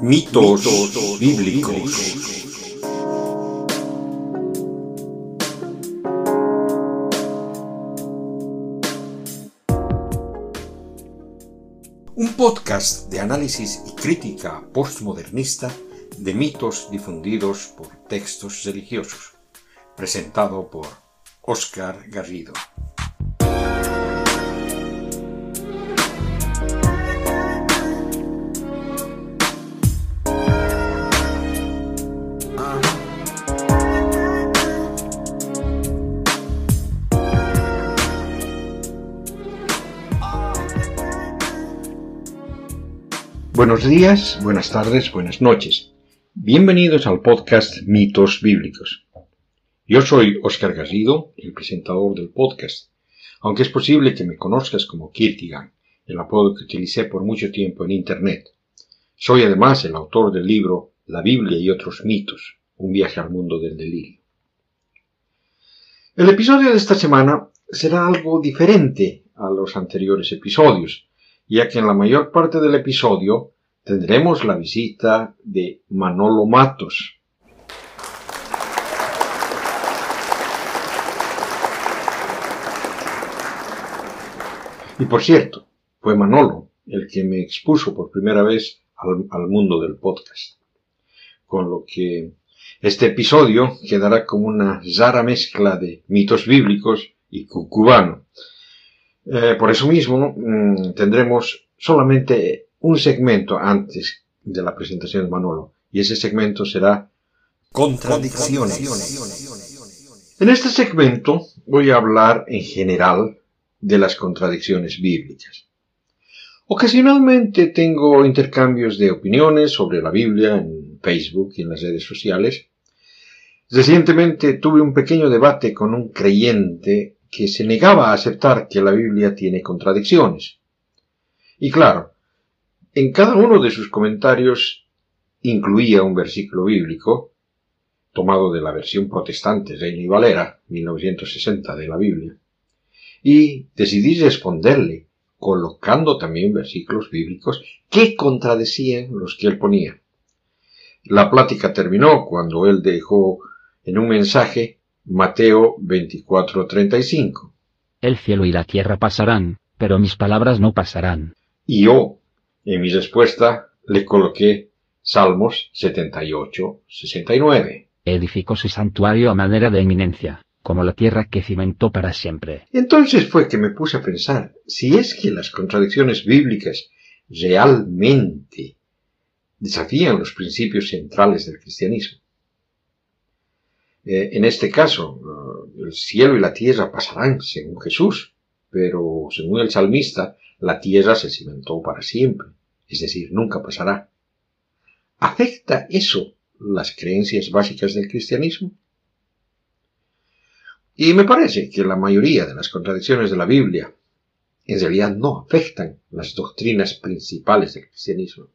Mitos, bíblicos. Un podcast de análisis y crítica postmodernista de mitos difundidos por textos religiosos, presentado por Oscar Garrido. Buenos días, buenas tardes, buenas noches. Bienvenidos al podcast Mitos Bíblicos. Yo soy Oscar Garrido, el presentador del podcast, aunque es posible que me conozcas como Kierkegaard, el apodo que utilicé por mucho tiempo en Internet. Soy además el autor del libro La Biblia y otros mitos, un viaje al mundo del delirio. El episodio de esta semana será algo diferente a los anteriores episodios, ya que en la mayor parte del episodio tendremos la visita de Manolo Matos. Y por cierto, fue Manolo el que me expuso por primera vez al, mundo del podcast. Con lo que este episodio quedará como una rara mezcla de mitos bíblicos y cucubano. Eh, por eso mismo mm, tendremos solamente un segmento antes de la presentación de Manolo y ese segmento será Contradicciones. En este segmento voy a hablar en general de las contradicciones bíblicas. Ocasionalmente tengo intercambios de opiniones sobre la Biblia en Facebook y en las redes sociales. Recientemente tuve un pequeño debate con un creyente que se negaba a aceptar que la Biblia tiene contradicciones. Y claro, en cada uno de sus comentarios incluía un versículo bíblico, tomado de la versión protestante Reina y Valera, 1960 de la Biblia, y decidí responderle colocando también versículos bíblicos que contradecían los que él ponía. La plática terminó cuando él dejó en un mensaje Mateo 24:35. El cielo y la tierra pasarán, pero mis palabras no pasarán. Y yo, en mi respuesta, le coloqué Salmos 78, 69. Edificó su santuario a manera de eminencia, como la tierra que cimentó para siempre. Entonces fue que me puse a pensar, si es que las contradicciones bíblicas realmente desafían los principios centrales del cristianismo. Eh, en este caso, eh, el cielo y la tierra pasarán según Jesús, pero según el salmista, la tierra se cimentó para siempre es decir, nunca pasará. ¿Afecta eso las creencias básicas del cristianismo? Y me parece que la mayoría de las contradicciones de la Biblia en realidad no afectan las doctrinas principales del cristianismo.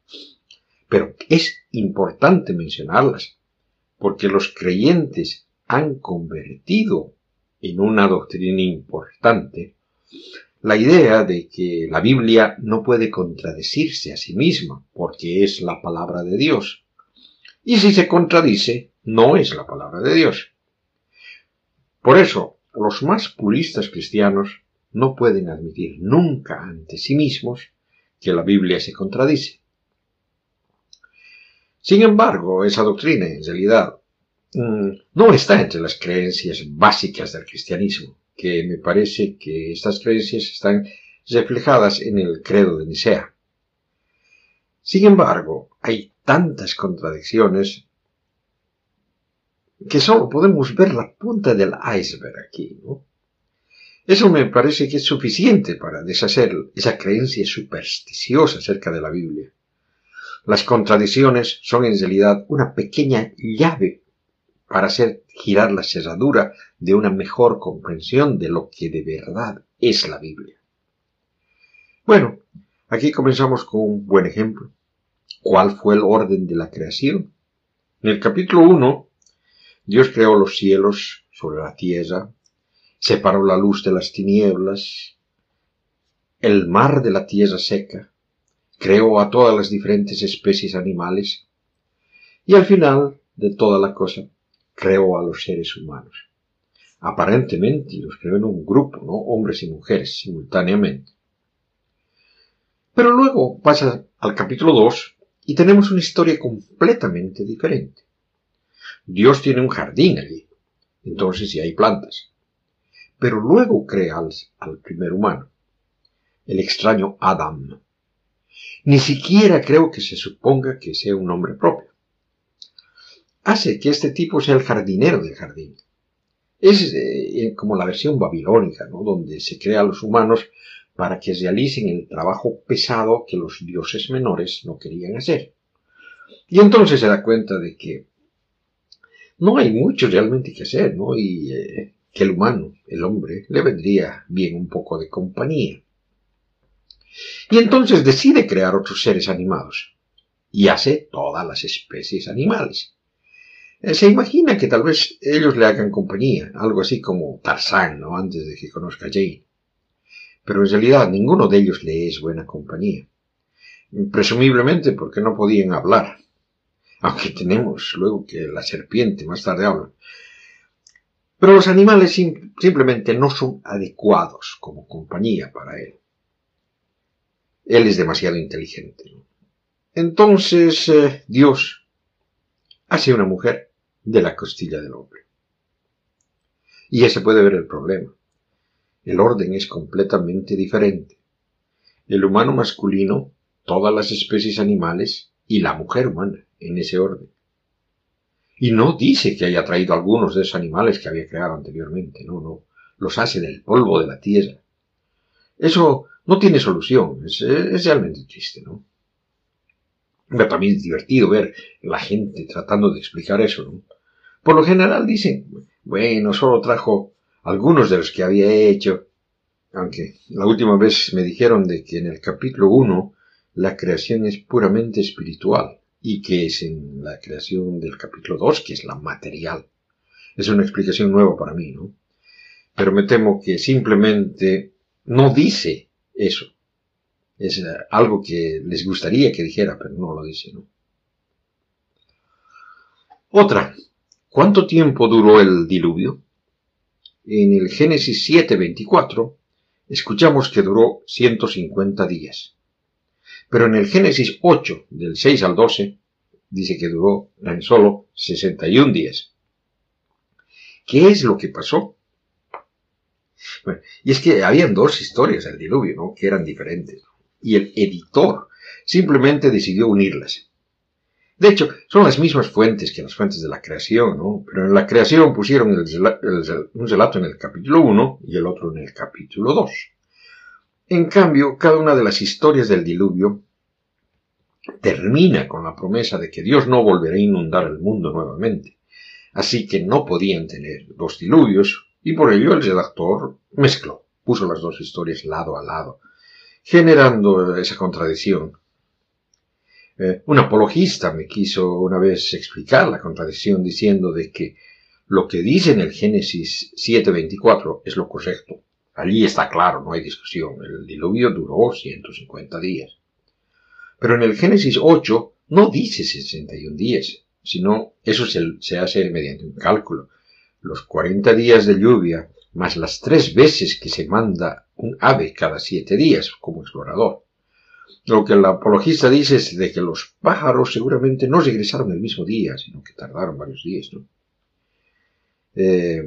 Pero es importante mencionarlas, porque los creyentes han convertido en una doctrina importante la idea de que la Biblia no puede contradecirse a sí misma, porque es la palabra de Dios. Y si se contradice, no es la palabra de Dios. Por eso, los más puristas cristianos no pueden admitir nunca ante sí mismos que la Biblia se contradice. Sin embargo, esa doctrina, en realidad, mm, no está entre las creencias básicas del cristianismo que me parece que estas creencias están reflejadas en el credo de Nicea. Sin embargo, hay tantas contradicciones que solo podemos ver la punta del iceberg aquí, ¿no? Eso me parece que es suficiente para deshacer esa creencia supersticiosa acerca de la Biblia. Las contradicciones son en realidad una pequeña llave para hacer girar la cerradura de una mejor comprensión de lo que de verdad es la Biblia. Bueno, aquí comenzamos con un buen ejemplo. ¿Cuál fue el orden de la creación? En el capítulo 1, Dios creó los cielos sobre la tierra, separó la luz de las tinieblas, el mar de la tierra seca, creó a todas las diferentes especies animales y al final de toda la cosa creó a los seres humanos. Aparentemente los creó en un grupo, ¿no? Hombres y mujeres simultáneamente. Pero luego pasa al capítulo 2 y tenemos una historia completamente diferente. Dios tiene un jardín allí, entonces sí hay plantas. Pero luego crea al, primer humano, el extraño Adam. Ni siquiera creo que se suponga que sea un nombre propio. Hace que este tipo sea el jardinero del jardín. Es eh, como la versión babilónica, ¿no? donde se crea a los humanos para que realicen el trabajo pesado que los dioses menores no querían hacer. Y entonces se da cuenta de que no hay mucho realmente que hacer, ¿no? Y eh, que el humano, el hombre, le vendría bien un poco de compañía. Y entonces decide crear otros seres animados. Y hace todas las especies animales. Eh, se imagina que tal vez ellos le hagan compañía, algo así como Tarzán, ¿no? Antes de que conozca a Jane pero en realidad ninguno de ellos le es buena compañía. Presumiblemente porque no podían hablar, aunque tenemos luego que la serpiente más tarde habla. Pero los animales simplemente no son adecuados como compañía para él. Él es demasiado inteligente. Entonces eh, Dios hace una mujer de la costilla del hombre. Y ese puede ver el problema. El orden es completamente diferente. El humano masculino, todas las especies animales y la mujer humana en ese orden. Y no dice que haya traído algunos de esos animales que había creado anteriormente, no, no, los hace del polvo de la tierra. Eso no tiene solución, es, realmente triste, ¿no? Pero también es divertido ver la gente tratando de explicar eso, ¿no? Por lo general dicen, bueno, solo trajo algunos de los que había hecho, aunque la última vez me dijeron de que en el capítulo 1 la creación es puramente espiritual y que es en la creación del capítulo 2 que es la material. Es una explicación nueva para mí, ¿no? Pero me temo que simplemente no dice eso. Es eh, algo que les gustaría que dijera, pero no lo dice, ¿no? Otra. ¿Cuánto tiempo duró el diluvio? En el Génesis 7:24 escuchamos que duró 150 días. Pero en el Génesis 8, del 6 al 12, dice que duró en solo 61 días. ¿Qué es lo que pasó? Y es que habían dos historias del diluvio, ¿no? Que eran diferentes. Y el editor simplemente decidió unirlas. De hecho, son las mismas fuentes que las fuentes de la creación, ¿no? Pero en la creación pusieron un relato en el capítulo 1 y el otro en el capítulo 2. En cambio, cada una de las historias del diluvio termina con la promesa de que Dios no volverá a inundar el mundo nuevamente. Así que no podían tener dos diluvios y por ello el redactor mezcló, puso las dos historias lado a lado, generando esa contradicción eh, un apologista me quiso una vez explicar la contradicción diciendo de que lo que dice en el Génesis 7.24 es lo correcto. Allí está claro, no hay discusión. El diluvio duró 150 días. Pero en el Génesis 8 no dice 61 días, sino eso se, se hace mediante un cálculo. Los 40 días de lluvia más las tres veces que se manda un ave cada siete días como explorador. Lo que el apologista dice es de que los pájaros seguramente no regresaron el mismo día, sino que tardaron varios días, ¿no? Eh,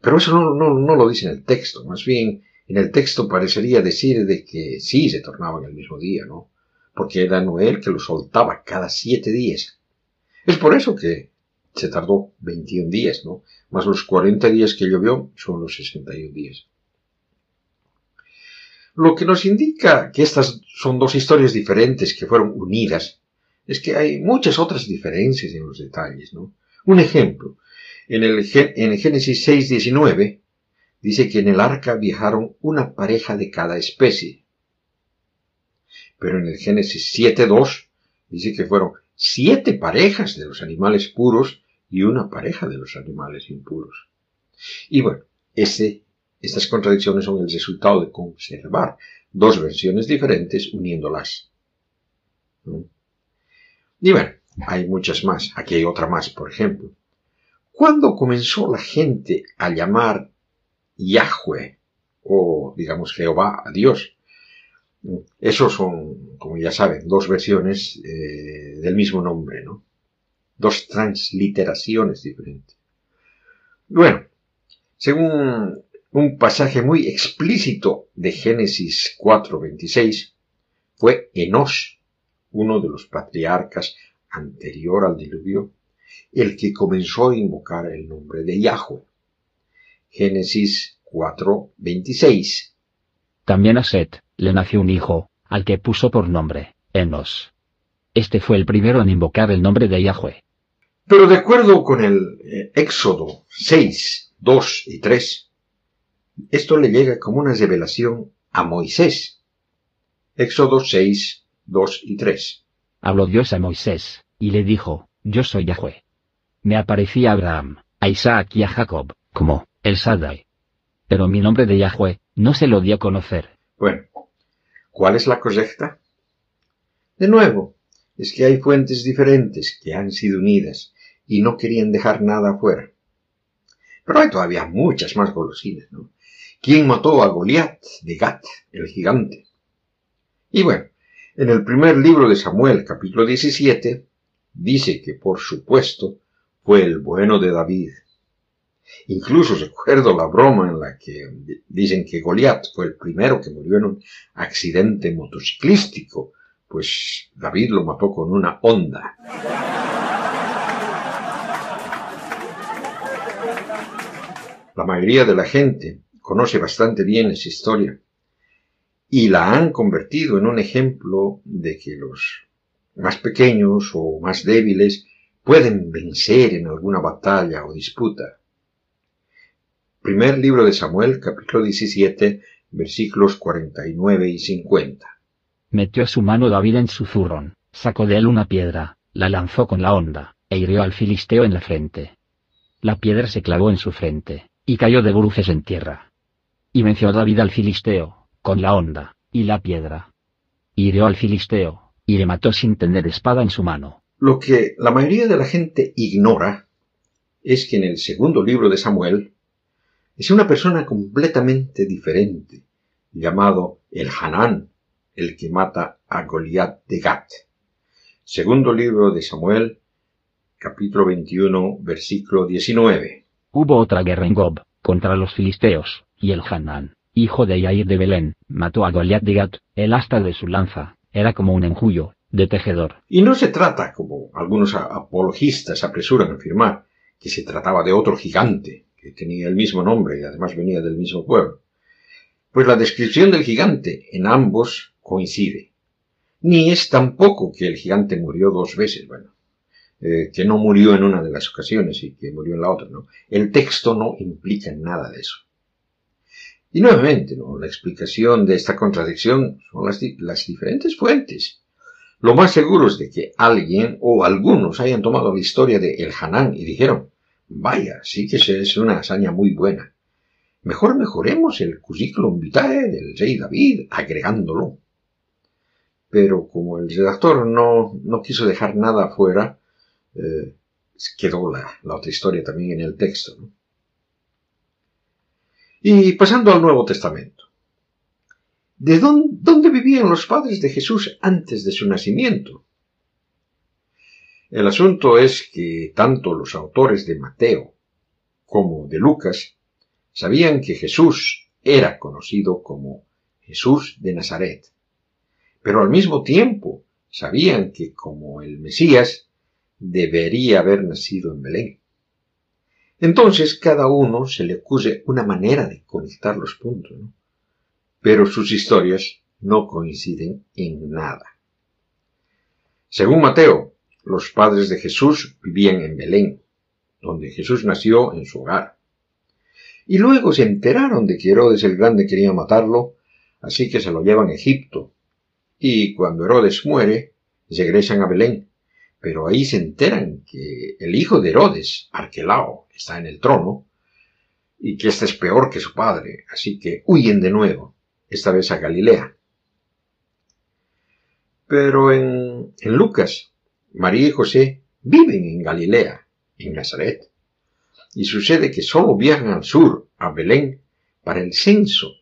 pero eso no, no, lo dice en el texto, más bien en el texto parecería decir de que sí se tornaban el mismo día, ¿no? Porque era Noel que lo soltaba cada siete días. Es por eso que se tardó 21 días, ¿no? Más los 40 días que llovió son los 61 días. Lo que nos indica que estas son dos historias diferentes que fueron unidas es que hay muchas otras diferencias en los detalles. ¿no? Un ejemplo, en el, en Génesis 6.19 dice que en el arca viajaron una pareja de cada especie. Pero en el Génesis 7.2 dice que fueron siete parejas de los animales puros y una pareja de los animales impuros. Y bueno, ese estas contradicciones son el resultado de conservar dos versiones diferentes uniéndolas. Y bueno, hay muchas más. Aquí hay otra más, por ejemplo. ¿Cuándo comenzó la gente a llamar Yahweh o, digamos, Jehová a Dios? Esos son, como ya saben, dos versiones eh, del mismo nombre, ¿no? Dos transliteraciones diferentes. Bueno, según un pasaje muy explícito de Génesis 4:26, fue Enos, uno de los patriarcas anterior al diluvio, el que comenzó a invocar el nombre de Yahweh. Génesis 4:26. También a Set le nació un hijo, al que puso por nombre Enos. Este fue el primero en invocar el nombre de Yahweh. Pero de acuerdo con el eh, Éxodo 6, 2 y 3, esto le llega como una revelación a Moisés. Éxodo 6, 2 y 3. Habló Dios a Moisés, y le dijo, Yo soy Yahweh. Me aparecí a Abraham, a Isaac y a Jacob, como, el Sadai. Pero mi nombre de Yahweh, no se lo dio a conocer. Bueno, ¿cuál es la correcta? De nuevo, es que hay fuentes diferentes que han sido unidas y no querían dejar nada afuera. Pero hay todavía muchas más golosinas, ¿no? ¿Quién mató a Goliat de Gat, el gigante? Y bueno, en el primer libro de Samuel, capítulo 17, dice que, por supuesto, fue el bueno de David. Incluso recuerdo la broma en la que dicen que Goliat fue el primero que murió en un accidente motociclístico, pues David lo mató con una onda. La mayoría de la gente conoce bastante bien esa historia y la han convertido en un ejemplo de que los más pequeños o más débiles pueden vencer en alguna batalla o disputa. Primer libro de Samuel, capítulo 17, versículos 49 y 50. Metió su mano David en su zurrón, sacó de él una piedra, la lanzó con la honda, e hirió al filisteo en la frente. La piedra se clavó en su frente, y cayó de bruces en tierra. Y venció David al filisteo, con la honda, y la piedra. Hirió al filisteo, y le mató sin tener espada en su mano. Lo que la mayoría de la gente ignora es que en el segundo libro de Samuel es una persona completamente diferente, llamado el Hanán, el que mata a Goliat de Gat. Segundo libro de Samuel, capítulo 21, versículo 19. Hubo otra guerra en Gob, contra los filisteos, y el Hanán, hijo de Yair de Belén, mató a Goliat de Gat, el asta de su lanza, era como un enjullo, de tejedor. Y no se trata, como algunos apologistas apresuran a afirmar, que se trataba de otro gigante, que tenía el mismo nombre y además venía del mismo pueblo. Pues la descripción del gigante en ambos coincide. Ni es tampoco que el gigante murió dos veces, bueno, eh, que no murió en una de las ocasiones y que murió en la otra, ¿no? El texto no implica nada de eso. Y nuevamente, la explicación de esta contradicción son las, las diferentes fuentes. Lo más seguro es de que alguien o algunos hayan tomado la historia de El Hanán y dijeron, vaya, sí que es una hazaña muy buena. Mejor mejoremos el currículum vitae del rey David agregándolo. Pero como el redactor no, no quiso dejar nada afuera, eh, quedó la, otra historia también en el texto. Y pasando al Nuevo Testamento. ¿De dónde, dónde, vivían los padres de Jesús antes de su nacimiento? El asunto es que tanto los autores de Mateo como de Lucas sabían que Jesús era conocido como Jesús de Nazaret, pero al mismo tiempo sabían que como el Mesías debería haber nacido en Belén. Entonces cada uno se le ocurre una manera de conectar los puntos, pero sus historias no coinciden en nada. Según Mateo, los padres de Jesús vivían en Belén, donde Jesús nació en su hogar. Y luego se enteraron de que Herodes el Grande quería matarlo, así que se lo llevan a Egipto. Y cuando Herodes muere, regresan a Belén, pero ahí se enteran que el hijo de Herodes, Arquelao, está en el trono y que éste es peor que su padre, así que huyen de nuevo, esta vez a Galilea. Pero en, en Lucas, María y José viven en Galilea, en Nazaret. Y sucede que solo viajan al sur, a Belén, para el censo.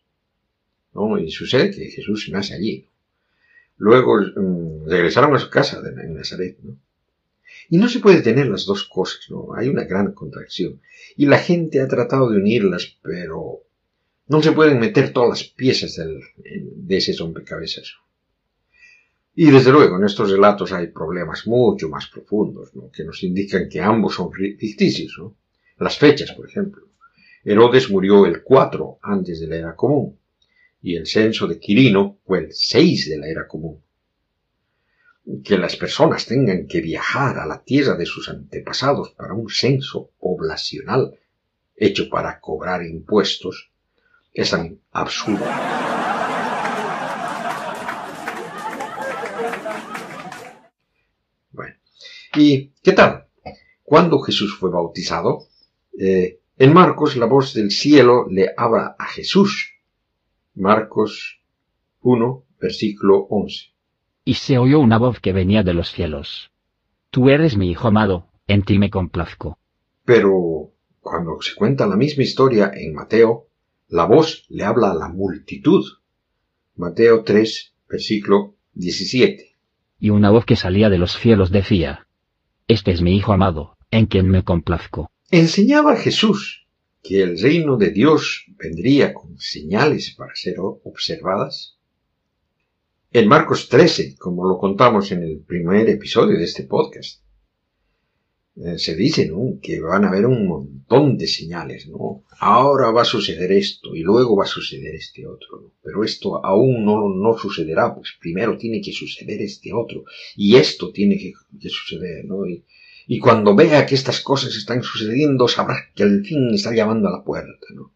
¿no? Y sucede que Jesús nace allí. Luego mm, regresaron a su casa en Nazaret. ¿no? Y no se puede tener las dos cosas, ¿no? Hay una gran contracción. Y la gente ha tratado de unirlas, pero no se pueden meter todas las piezas del, de ese rompecabezas. Y desde luego en estos relatos hay problemas mucho más profundos, ¿no? que nos indican que ambos son ficticios. ¿no? Las fechas, por ejemplo. Herodes murió el 4 antes de la era común y el censo de Quirino fue el 6 de la era común. Que las personas tengan que viajar a la tierra de sus antepasados para un censo poblacional hecho para cobrar impuestos es tan absurdo. Bueno, ¿y qué tal? Cuando Jesús fue bautizado, eh, en Marcos la voz del cielo le habla a Jesús. Marcos 1, versículo 11. Y se oyó una voz que venía de los cielos. Tú eres mi hijo amado, en ti me complazco. Pero cuando se cuenta la misma historia en Mateo, la voz le habla a la multitud. Mateo 3, versículo 17. Y una voz que salía de los cielos decía, Este es mi Hijo amado, en quien me complazco. Enseñaba Jesús que el reino de Dios vendría con señales para ser observadas. En Marcos 13, como lo contamos en el primer episodio de este podcast, eh, se dice, ¿no? Que van a haber un montón de señales, ¿no? Ahora va a suceder esto y luego va a suceder este otro, ¿no? Pero esto aún no, no sucederá, pues primero tiene que suceder este otro y esto tiene que, suceder, ¿no? Y, cuando vea que estas cosas están sucediendo, sabrá que el fin está llamando a la puerta, ¿no?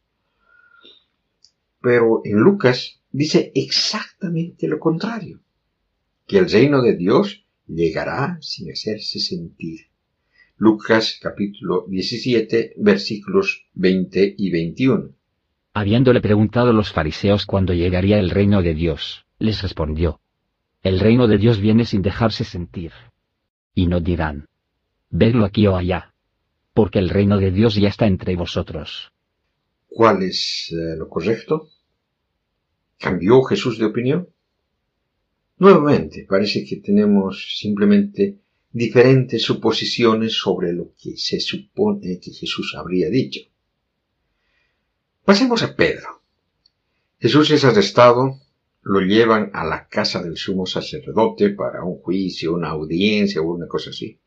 Pero en Lucas dice exactamente lo contrario, que el reino de Dios llegará sin hacerse sentir Lucas capítulo 17 versículos 20 y 21. Habiéndole preguntado los fariseos cuándo llegaría el reino de Dios, les respondió, El reino de Dios viene sin dejarse sentir. Y no dirán, Vedlo aquí o allá, porque el reino de Dios ya está entre vosotros. ¿Cuál es eh, lo correcto? ¿Cambió Jesús de opinión? Nuevamente, parece que tenemos simplemente diferentes suposiciones sobre lo que se supone que Jesús habría dicho. Pasemos a Pedro. Jesús es arrestado, lo llevan a la casa del sumo sacerdote para un juicio, una audiencia o una cosa así.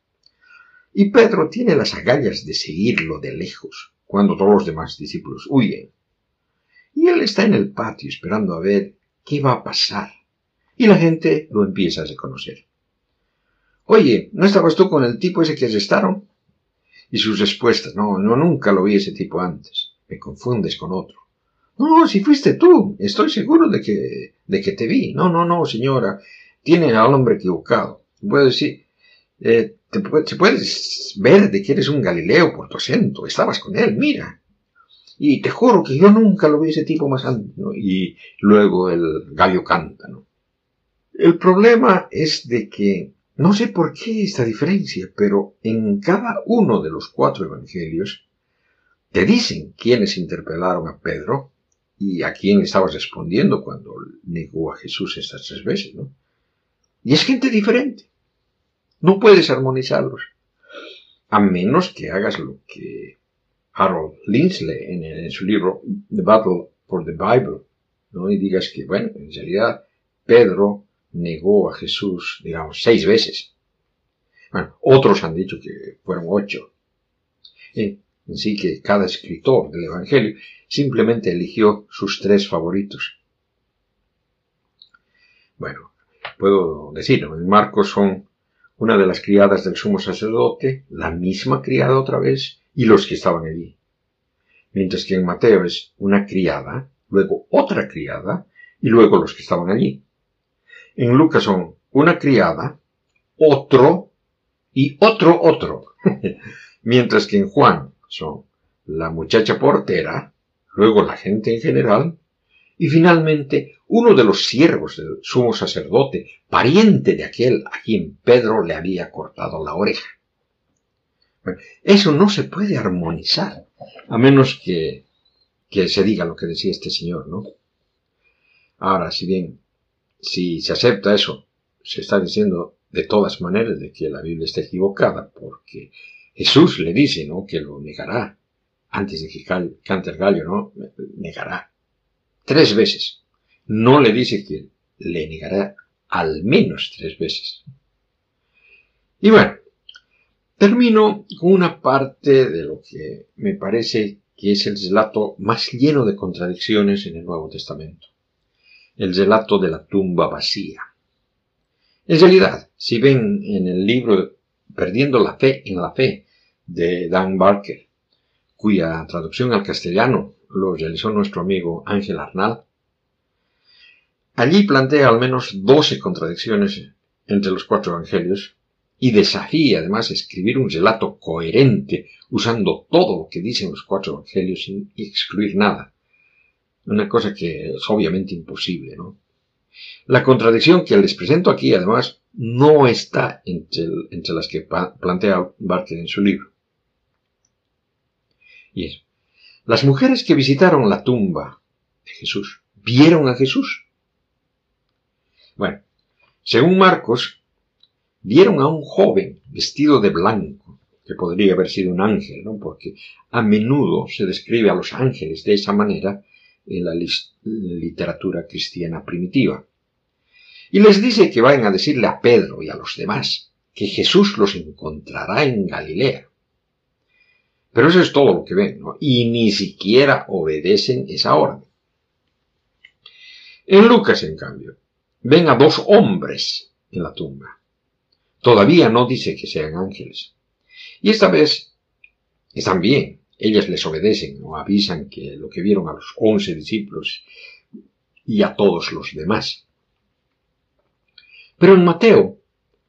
Y Pedro tiene las agallas de seguirlo de lejos, cuando todos los demás discípulos huyen. Y él está en el patio esperando a ver qué va a pasar. Y la gente lo empieza a reconocer. Oye, ¿no estabas tú con el tipo ese que arrestaron? Y sus respuestas, no, no, nunca lo vi ese tipo antes. Me confundes con otro. No, si fuiste tú, estoy seguro de que, de que te vi. No, no, no, señora, tiene al hombre equivocado. Puedo decir, eh, te, puedes ver de que eres un Galileo por tu acento. Estabas con él, mira. Y te juro que yo nunca lo vi ese tipo más antes. Y luego el gallo canta, ¿no? El problema es de que no sé por qué esta diferencia, pero en cada uno de los cuatro evangelios te dicen quiénes interpelaron a Pedro y a quién estabas respondiendo cuando negó a Jesús estas tres veces, ¿no? Y es gente diferente. No puedes armonizarlos. A menos que hagas lo que Harold Linsley en, en su libro The Battle for the Bible, ¿no? Y digas que, bueno, en realidad Pedro negó a Jesús, digamos, seis veces. Bueno, otros han dicho que fueron ocho. Y así que cada escritor del Evangelio simplemente eligió sus tres favoritos. Bueno, puedo decirlo, en Marcos son una de las criadas del sumo sacerdote, la misma criada otra vez, y los que estaban allí. Mientras que en Mateo es una criada, luego otra criada, y luego los que estaban allí. En Lucas son una criada, otro y otro otro. Mientras que en Juan son la muchacha portera, luego la gente en general Y finalmente, uno de los siervos del sumo sacerdote, pariente de aquel a quien Pedro le había cortado la oreja. eso no se puede armonizar, a menos que, que se diga lo que decía este señor, ¿no? Ahora, si bien, si se acepta eso, se está diciendo de todas maneras de que la Biblia está equivocada, porque Jesús le dice, ¿no? Que lo negará antes de que cante el gallo, ¿no? Negará. Tres veces. No le dice que le negará al menos tres veces. Y bueno, termino con una parte de lo que me parece que es el relato más lleno de contradicciones en el Nuevo Testamento. El relato de la tumba vacía. En realidad, si ven en el libro Perdiendo la fe en la fe de Dan Barker, cuya traducción al castellano lo realizó nuestro amigo Ángel Arnal, allí plantea al menos doce contradicciones entre los cuatro evangelios y desafía además escribir un relato coherente usando todo lo que dicen los cuatro evangelios sin excluir nada. Una cosa que es obviamente imposible, ¿no? La contradicción que les presento aquí, además, no está entre, entre las que plantea Barker en su libro. Y es, las mujeres que visitaron la tumba de Jesús, ¿vieron a Jesús? Bueno, según Marcos, vieron a un joven vestido de blanco, que podría haber sido un ángel, ¿no? Porque a menudo se describe a los ángeles de esa manera en la literatura cristiana primitiva. Y les dice que vayan a decirle a Pedro y a los demás que Jesús los encontrará en Galilea. Pero eso es todo lo que ven, ¿no? Y ni siquiera obedecen esa orden. En Lucas, en cambio, ven a dos hombres en la tumba. Todavía no dice que sean ángeles. Y esta vez están bien, ellas les obedecen o avisan que lo que vieron a los once discípulos y a todos los demás. Pero en Mateo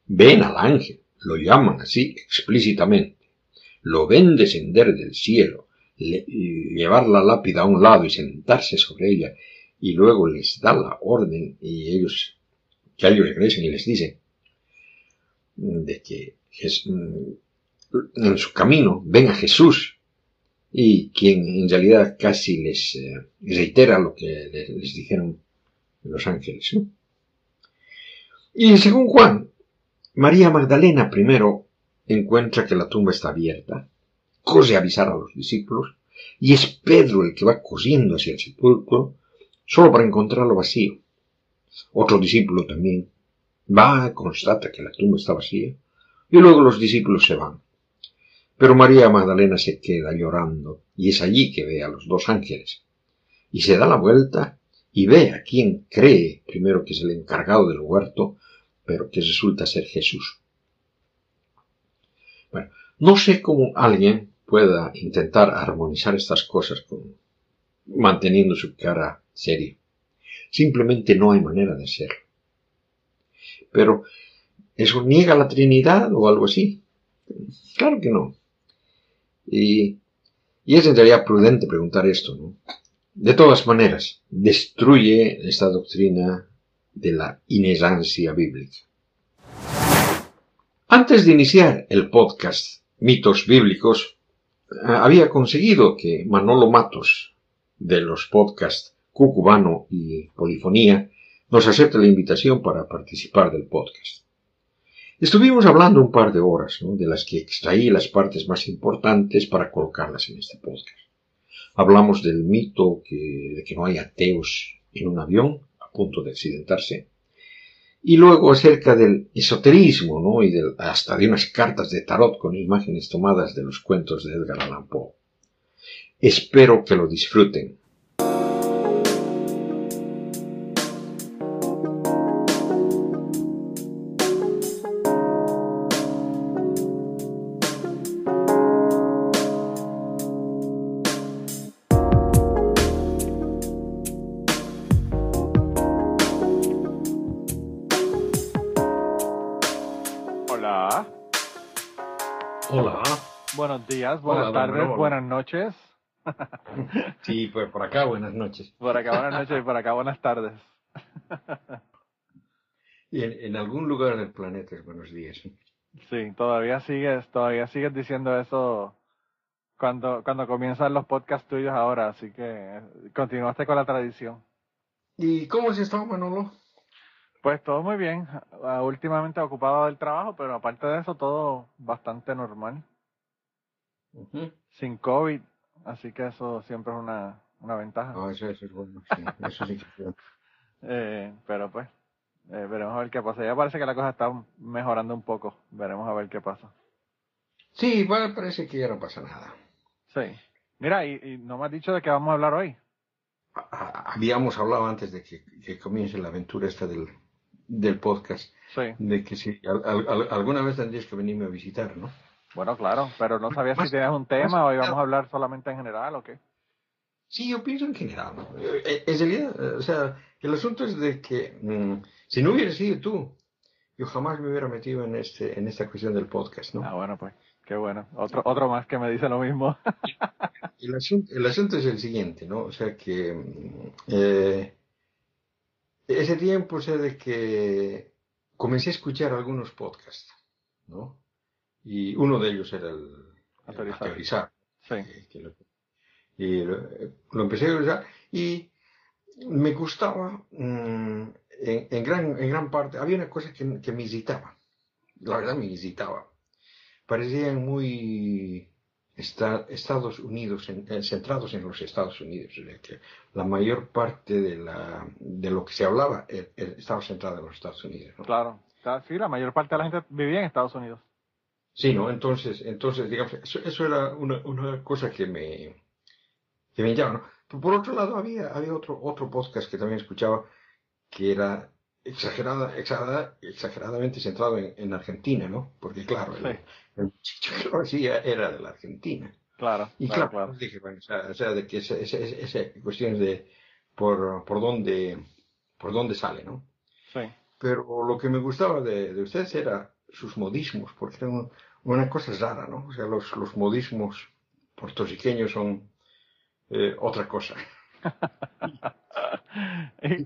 ven al ángel, lo llaman así explícitamente, lo ven descender del cielo, llevar la lápida a un lado y sentarse sobre ella, y luego les da la orden y ellos, que ellos regresen y les dicen de que en su camino ven a Jesús y quien en realidad casi les eh, reitera lo que les, dijeron los ángeles. ¿no? Y según Juan, María Magdalena primero encuentra que la tumba está abierta, cose avisar a los discípulos, y es Pedro el que va corriendo hacia el sepulcro solo para encontrarlo vacío. Otro discípulo también va, constata que la tumba está vacía, y luego los discípulos se van. Pero María Magdalena se queda llorando y es allí que ve a los dos ángeles. Y se da la vuelta y ve a quien cree primero que es el encargado del huerto, pero que resulta ser Jesús. Bueno, no sé cómo alguien pueda intentar armonizar estas cosas con, manteniendo su cara seria. Simplemente no hay manera de hacerlo. Pero, ¿eso niega la Trinidad o algo así? Claro que no. Y, es en realidad prudente preguntar esto, ¿no? De todas maneras, destruye esta doctrina de la inerrancia bíblica. Antes de iniciar el podcast Mitos Bíblicos, había conseguido que Manolo Matos, de los podcasts Cucubano y Polifonía, nos acepte la invitación para participar del podcast. Estuvimos hablando un par de horas, de las que extraí las partes más importantes para colocarlas en este podcast. Hablamos del mito de que no hay ateos en un avión a punto de accidentarse. Y luego acerca del esoterismo, ¿no? Y hasta de unas cartas de tarot con imágenes tomadas de los cuentos de Edgar Allan Poe. Espero que lo disfruten. Buenas tardes, buenas noches. sí, pues por acá buenas noches. Por acá buenas noches y por acá buenas tardes. y en, algún lugar del planeta es buenos días. Sí, todavía sigues, todavía sigues diciendo eso cuando, cuando comienzan los podcasts tuyos ahora, así que continuaste con la tradición. ¿Y cómo has estado, Manolo? Pues todo muy bien. Ah, últimamente ocupado del trabajo, pero aparte de eso, todo bastante normal. Sin COVID, así que eso siempre es una, una ventaja. Ah, eso, es bueno. eso sí eh, pero pues, eh, veremos a ver qué pasa. Ya parece que la cosa está mejorando un poco. Veremos a ver qué pasa. Sí, bueno, parece que ya no pasa nada. Sí. Mira, y, no me has dicho de qué vamos a hablar hoy. Habíamos hablado antes de que, comience la aventura esta del, del podcast. Sí. De que si alguna vez tendrías que venirme a visitar, ¿no? Bueno, claro, pero no sabía si tenías un tema o íbamos a hablar solamente en general o qué. Sí, yo pienso en general. Eh, en realidad, o sea, el asunto es de que mm, si no hubieras sido tú, yo jamás me hubiera metido en este en esta cuestión del podcast, ¿no? Ah, bueno, pues. Qué bueno. Otro, otro más que me dice lo mismo. el, asunto, el asunto es el siguiente, ¿no? O sea que mm, eh, ese tiempo sé de que comencé a escuchar algunos podcasts, ¿no? Y uno de ellos era el, Autorizar. Sí. y lo, empecé a usar y me gustaba mm, en, gran, en gran parte. Había una cosa que, que me irritaba. La verdad me irritaba parecían muy Estados Unidos, eh, centrados en los Estados Unidos, que la mayor parte de, la, de lo que se hablaba eh, eh, estaba centrado en los Estados Unidos. Claro, sí, la mayor parte de la gente vivía en Estados Unidos. Sí, ¿no? Entonces, entonces digamos, eso, era una, una, cosa que me, que me llama, ¿no? Por otro lado, había, había otro, otro podcast que también escuchaba que era exagerada, exagerada, exageradamente centrado en, Argentina, ¿no? Porque claro, el, muchacho que lo hacía era de la Argentina. Claro. Y claro, dije, bueno, o sea, de que esa, esa, cuestión de por, por dónde, por dónde sale, ¿no? Sí. Pero lo que me gustaba de, de ustedes era sus modismos, porque eran una cosa rara, ¿no? O sea, los, los modismos puertorriqueños son eh, otra cosa.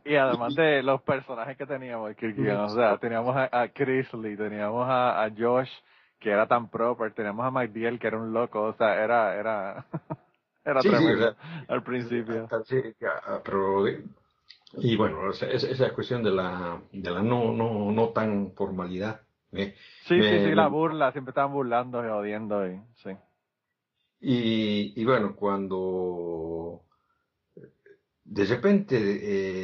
y, además de los personajes que teníamos, o sea, teníamos a, a Chrisley, teníamos a, a, Josh, que era tan proper, teníamos a Mike Diel, que era un loco, o sea, era, era, era tremendo al principio. Sí, pero, y bueno, esa, esa cuestión de la, de la no, no, no tan formalidad. Sí, sí, sí, la burla, siempre estaban burlando y odiando, y, sí. Y, y bueno, cuando de repente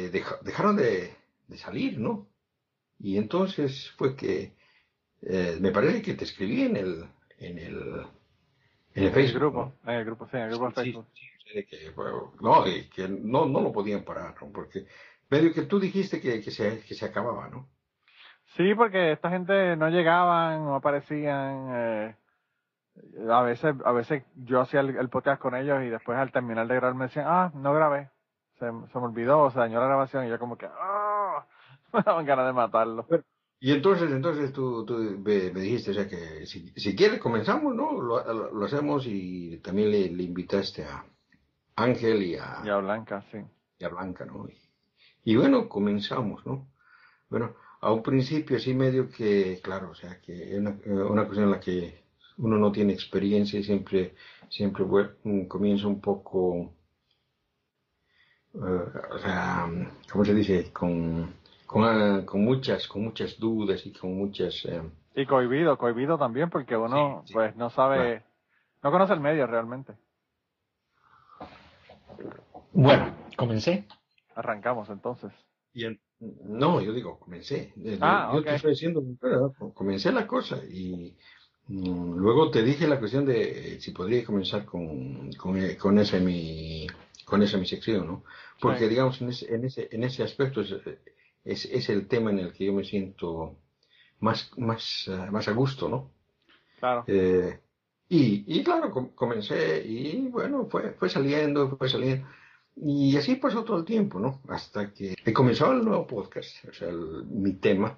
eh, dejaron de, salir, ¿no? Y entonces fue que eh, me parece que te escribí en el en el en el Facebook. grupo, en el grupo, sí, en el grupo de Facebook. Sí, que, no, y que no, no lo podían parar, ¿no? Porque medio que tú dijiste que, que, se, que se acababa, ¿no? Sí, porque esta gente no llegaban, no aparecían. Eh, a veces, a veces yo hacía el, el, podcast con ellos y después al terminar de grabar me decían, ah, no grabé se, se me olvidó, se dañó la grabación y yo como que, ¡ah! Me daban ganas de matarlo. Y entonces, entonces tú, tú me, dijiste, o sea, que si, si quieres comenzamos, ¿no? Lo, lo hacemos y también le, le, invitaste a Ángel y a... Y a Blanca, sí. Y a Blanca, ¿no? Y, y bueno, comenzamos, ¿no? Bueno, a un principio así medio que, claro, o sea, que es una, una cuestión en la que uno no tiene experiencia y siempre, siempre comienza un poco eh, o sea, ¿cómo se dice? Con, con, con, muchas, con muchas dudas y con muchas... Eh, y cohibido, cohibido también porque uno pues no sabe, no conoce el medio realmente. Bueno, comencé. Arrancamos entonces. Y no, yo digo, comencé. Ah, yo, te estoy diciendo, comencé la cosa y mm, luego te dije la cuestión de si podría comenzar con, con, con ese mi con esa mi sección, ¿no? Porque, digamos, en ese, en ese, en ese aspecto es, es, es, el tema en el que yo me siento más, más, uh, más a gusto, ¿no? Claro. Eh, y, y claro, com comencé y bueno, fue, fue saliendo, fue saliendo. Y así pasó todo el tiempo, ¿no? Hasta que he comenzado el nuevo podcast. O sea, mi tema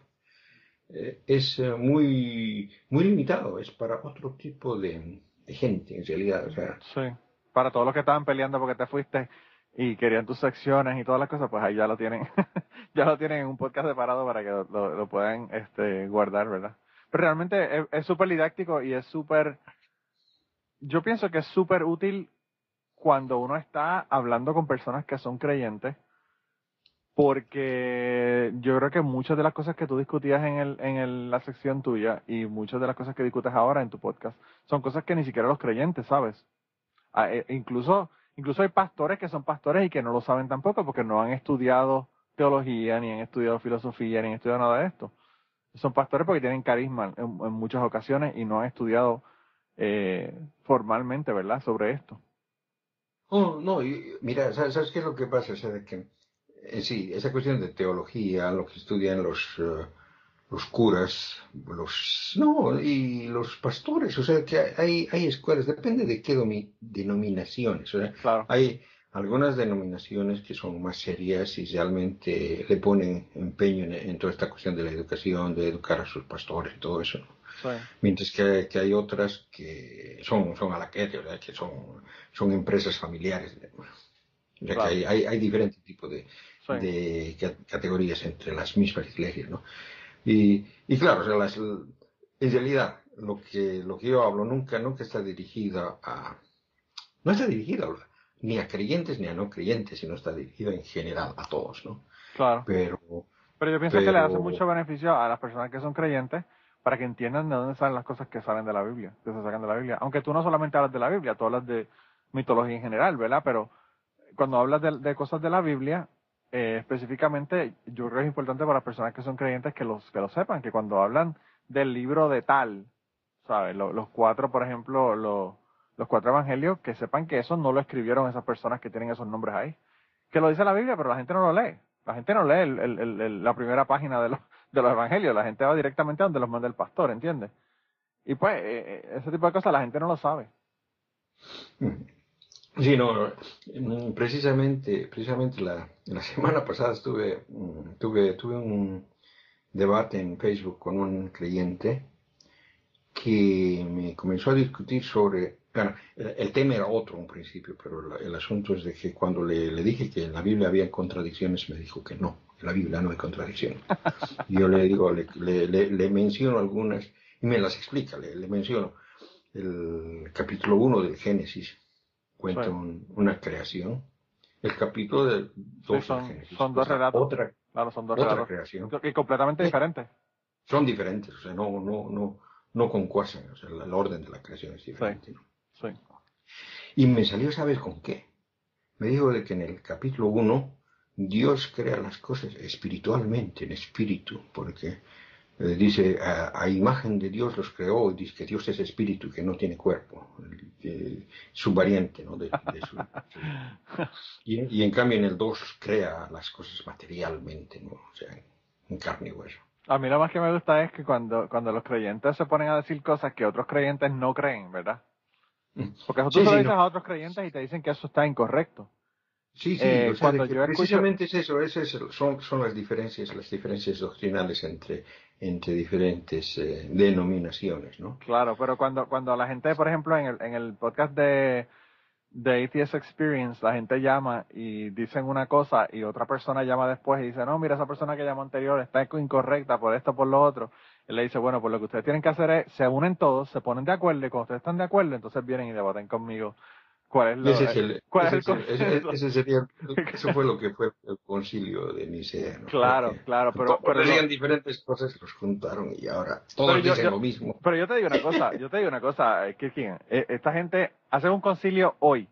eh, es uh, muy, muy limitado. Es para otro tipo de, gente, en realidad. O sí para todos los que estaban peleando porque te fuiste y querían tus secciones y todas las cosas, pues ahí ya lo tienen, ya lo tienen en un podcast separado para que lo, lo, puedan este, guardar, ¿verdad? Pero realmente es súper didáctico y es súper, yo pienso que es súper útil cuando uno está hablando con personas que son creyentes, porque yo creo que muchas de las cosas que tú discutías en, el, en el, la sección tuya y muchas de las cosas que discutes ahora en tu podcast son cosas que ni siquiera los creyentes, ¿sabes? Ah, eh, incluso, incluso hay pastores que son pastores y que no lo saben tampoco porque no han estudiado teología, ni han estudiado filosofía, ni han estudiado nada de esto. Son pastores porque tienen carisma en, muchas ocasiones y no han estudiado eh, formalmente, ¿verdad?, sobre esto. Oh, no, mira, ¿sabes, qué es lo que pasa? O sea, de que, eh, sí, esa cuestión de teología, lo que estudian los, eh, los curas, los, no, y los pastores, o sea, que hay, hay escuelas, depende de qué denominaciones, o sea, hay algunas denominaciones que son más serias y realmente le ponen empeño en, toda esta cuestión de la educación, de educar a sus pastores y todo eso. Mientras que, que, hay otras que son, son a la que, que son, son empresas familiares. O sea que hay, hay, hay diferentes tipos de, de, categorías entre las mismas iglesias, ¿no? Y, y claro, o sea, las, en realidad, lo que, lo que yo hablo nunca, nunca está dirigida a, no está dirigida ni a creyentes ni a no creyentes, sino está dirigida en general a todos, ¿no? Claro. Pero, pero yo pienso que le hace mucho beneficio a las personas que son creyentes para que entiendan de dónde salen las cosas que salen de la Biblia, que se sacan de la Biblia. Aunque tú no solamente hablas de la Biblia, tú hablas de mitología en general, ¿verdad? Pero cuando hablas de, cosas de la Biblia, eh, específicamente, yo creo que es importante para las personas que son creyentes que, los, que lo sepan, que cuando hablan del libro de tal, ¿sabes? Los, cuatro, por ejemplo, los, los cuatro evangelios, que sepan que eso no lo escribieron esas personas que tienen esos nombres ahí. Que lo dice la Biblia, pero la gente no lo lee. La gente no lee el, la primera página de los, de los evangelios, la gente va directamente a donde los manda el pastor, ¿entiendes? Y pues, eh, eh, ese tipo de cosas la gente no lo sabe. Sí, no, mm, precisamente, precisamente la, la semana pasada estuve, mm, tuve, tuve un debate en Facebook con un creyente que me comenzó a discutir sobre bueno, el tema era otro en principio, pero el asunto es de que cuando le, le, dije que en la Biblia había contradicciones, me dijo que no, la Biblia no hay contradicciones. yo le digo, le, le, le, menciono algunas y me las explica, le, menciono el capítulo 1 del Génesis, cuenta una creación. El capítulo del 2 son, del Génesis. Son dos relatos. Otra, claro, son dos otra creación. Y completamente diferentes. Son diferentes, o sea, no, no, no, no concuerdan, o sea, el, orden de la creación es diferente. ¿no? Y me salió, ¿sabes con qué? Me dijo de que en el capítulo 1 Dios crea las cosas espiritualmente, en espíritu, porque eh, dice, a, imagen de Dios los creó, y dice que Dios es espíritu que no tiene cuerpo, su variante, ¿no? De, y, en cambio en el 2 crea las cosas materialmente, ¿no? O sea, en carne y hueso. A mí lo más que me gusta es que cuando, cuando los creyentes se ponen a decir cosas que otros creyentes no creen, ¿verdad? Porque eso tú lo dices a otros creyentes y te dicen que eso está incorrecto. Sí, sí, eh, cuando yo precisamente es eso, es son, son las diferencias, las diferencias doctrinales entre, entre diferentes eh, denominaciones, ¿no? Claro, pero cuando, cuando la gente, por ejemplo, en el, en el podcast de, de ATS Experience, la gente llama y dicen una cosa y otra persona llama después y dice, no, mira, esa persona que llamó anterior está incorrecta por esto, por lo otro. Él le dice, bueno, pues lo que ustedes tienen que hacer es, se unen todos, se ponen de acuerdo y cuando ustedes están de acuerdo, entonces vienen y debaten conmigo cuál es, lo, ese cuál es el, ese, sería, eso fue lo que fue el concilio de Nicea. Claro, claro, pero... pero decían diferentes cosas, los juntaron y ahora todos dicen lo mismo. Pero yo te digo una cosa, yo te digo una cosa, eh, Kirkin, eh, esta gente hace un concilio hoy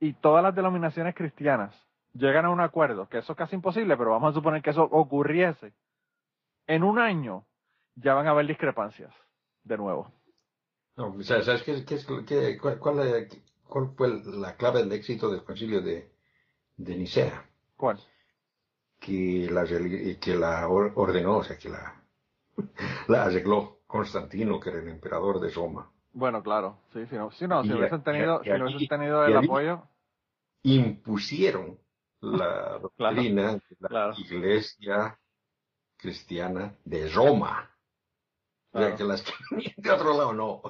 y todas las denominaciones cristianas llegan a un acuerdo, que eso es casi imposible, pero vamos a suponer que eso ocurriese. En un año, ya van a haber discrepancias de nuevo. No, ¿sabes qué, qué, cuál, cuál, fue la clave del éxito del concilio de, de Nicea? ¿Cuál? Que la, que la ordenó, o sea, que la, la arregló Constantino, que era el emperador de Roma. Bueno, claro, sí, si no, si, no, si hubiesen tenido, si hubiesen tenido el apoyo. Impusieron la doctrina de la iglesia cristiana de Roma. O sea, que las que de otro lado no.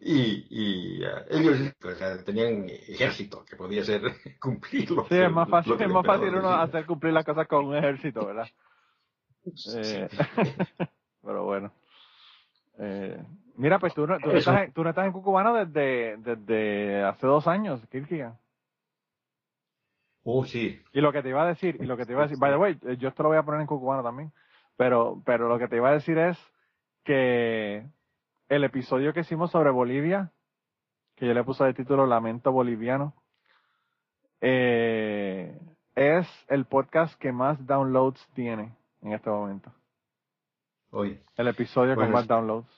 Y, y eh, ellos o sea, tenían ejército que podía ser cumplirlo. Sí, es más fácil, es más fácil uno hacer cumplir las cosas con un ejército, ¿verdad? Eh, pero bueno. Eh, mira, pues tú no, tú, no estás, en, tú no estás en Cucubano desde, desde hace dos años, Kirkigan. Oh, sí. Y lo que te iba a decir, y lo que te iba a decir, by the way, yo esto lo voy a poner en Cucubano también, pero, pero lo que te iba a decir es que el episodio que hicimos sobre Bolivia, que yo le puse de título Lamento Boliviano, eh, es el podcast que más downloads tiene en este momento. Hoy. El episodio con Bueno, más downloads.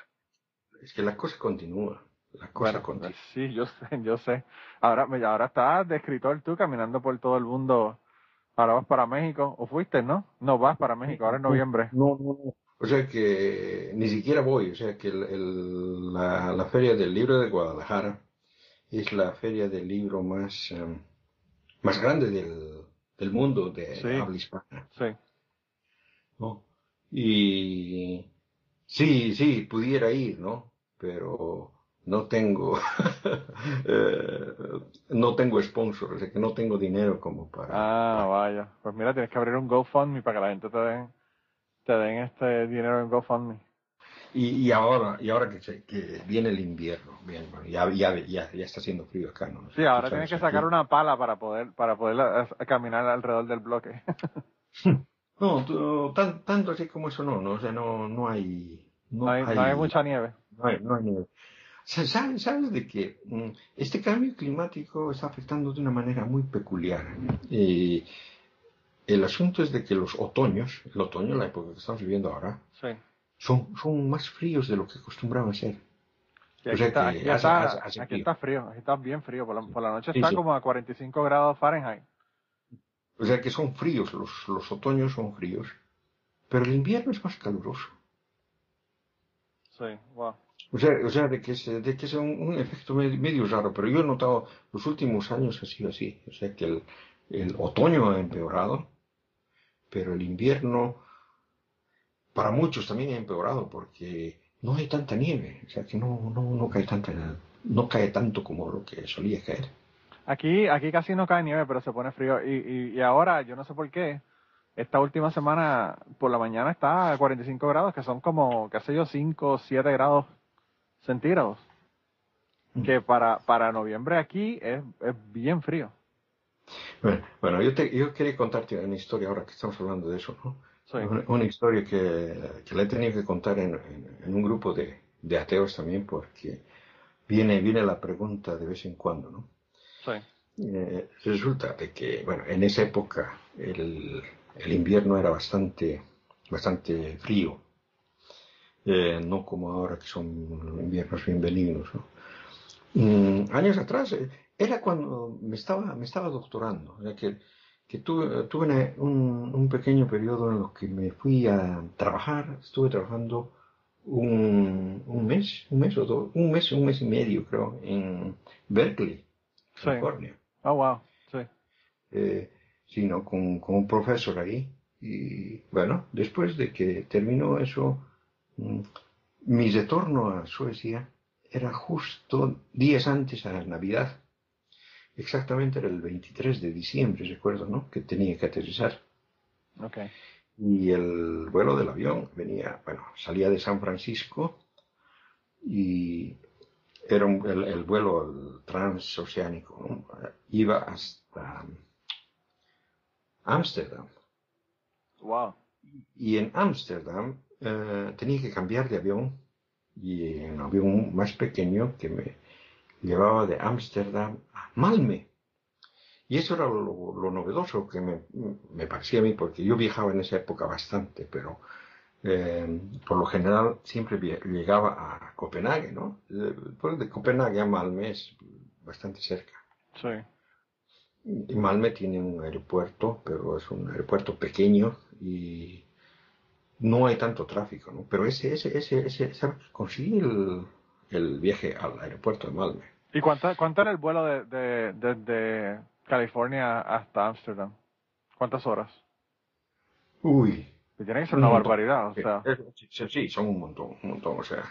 Es que la cosa continúa. La cosa Bueno, continúa. sí, yo sé, yo sé. Ahora, ahora estás de escritor tú caminando por todo el mundo. Ahora vas para México. ¿O fuiste, no? No vas para México, ahora en noviembre. No, no, no. O sea que ni siquiera voy. O sea que el- el- la, la Feria del Libro de Guadalajara es la feria del libro más, em, más grande del, del mundo de Sí. habla hispana. Sí. ¿no? Y sí, sí, pudiera ir, ¿no? Pero no tengo, eh, no tengo sponsor, o sea que no tengo dinero como para... Ah, vaya. Pues mira, tienes que abrir un GoFundMe para que la gente te den, te den este dinero en GoFundMe. Y, y ahora, y ahora que, que viene el invierno, bien, ya, ya, ya, ya está haciendo frío acá, ¿no? Sí, ahora tienes que sacar una pala para poder, para poder eh, caminar alrededor del bloque. No, tú- tan- tanto así como eso no, no, o sea, no, no hay... No, No hay, no hay mucha nieve. No hay, no hay nieve. Sa- ¿Sabes, sabes de que mm, este cambio climático está afectando de una manera muy peculiar? Y el asunto es de que los otoños, el otoño, la época que estamos viviendo ahora, Sí. son, son más fríos de lo que acostumbraban ser. Y O aquí, sea está, aquí, hace- está, hace- hace aquí frío. está frío, aquí está bien frío. Por la, por la noche Sí, está sí. como a 45 grados Fahrenheit. O sea que son fríos, los, los otoños son fríos, pero el invierno es más caluroso. Sí, wow. O sea, o sea de que es, de que es un, un efecto medio, medio raro, pero yo he notado los últimos años ha sido así. O sea que el, el otoño ha empeorado, pero el invierno para muchos también ha empeorado porque no hay tanta nieve. O sea que no, no, no cae tanta, no cae tanto como lo que solía caer. Aquí, aquí casi no cae nieve, pero se pone frío. Y, y, y ahora, yo no sé por qué, esta última semana por la mañana está a 45 grados, que son como, qué sé yo, 5 o 7 grados centígrados. Mm. Que para, para noviembre aquí es, es bien frío. Bueno, yo, te, yo quería contarte una historia ahora que estamos hablando de eso, ¿no? Sí. Una, una historia que, que le he tenido que contar en, en- en un grupo de, de ateos también porque viene, viene la pregunta de vez en cuando, ¿no? Sí. Eh, resulta de que, bueno, en esa época el, el invierno era bastante, bastante frío, Eh, no como ahora que son inviernos bien benignos, ¿no? Mm, años atrás, eh, era cuando me estaba, me estaba doctorando, o sea que, que tuve, tuve un, un pequeño periodo en lo que me fui a trabajar, estuve trabajando un, un mes, un mes o dos, un mes, un mes y medio creo, en Berkeley, Sí. California Oh, wow. Sí. eh, sino con, con un profesor ahí. Y bueno, después de que terminó eso, mm, mi retorno a Suecia era justo días antes a Navidad. Exactamente era el 23 de diciembre, recuerdo, ¿no? Que tenía que aterrizar. Ok. Y el vuelo del avión venía, bueno, salía de San Francisco y era un- el, el vuelo transoceánico, ¿no? Iba hasta Ámsterdam. Wow. Y en Ámsterdam eh, tenía que cambiar de avión y en un avión más pequeño que me llevaba de Ámsterdam a Malmö. Y eso era lo, lo novedoso que me, me parecía a mí, porque yo viajaba en esa época bastante, pero eh, por lo general siempre llegaba a Copenhague, ¿no? De Copenhague a Malmö es bastante cerca. Sí. Y Malmö tiene un aeropuerto, pero es un aeropuerto pequeño y no hay tanto tráfico, ¿no? Pero ese, ese, ese, ese, conseguí el, el viaje al aeropuerto de Malmö. ¿Y cuánto, cuánto era el vuelo de, de, desde California hasta Ámsterdam? ¿Cuántas horas? Uy, Que tiene que ser una Un montón. barbaridad, o Sí, sea. es- sí, sí, son un montón, un montón, o sea.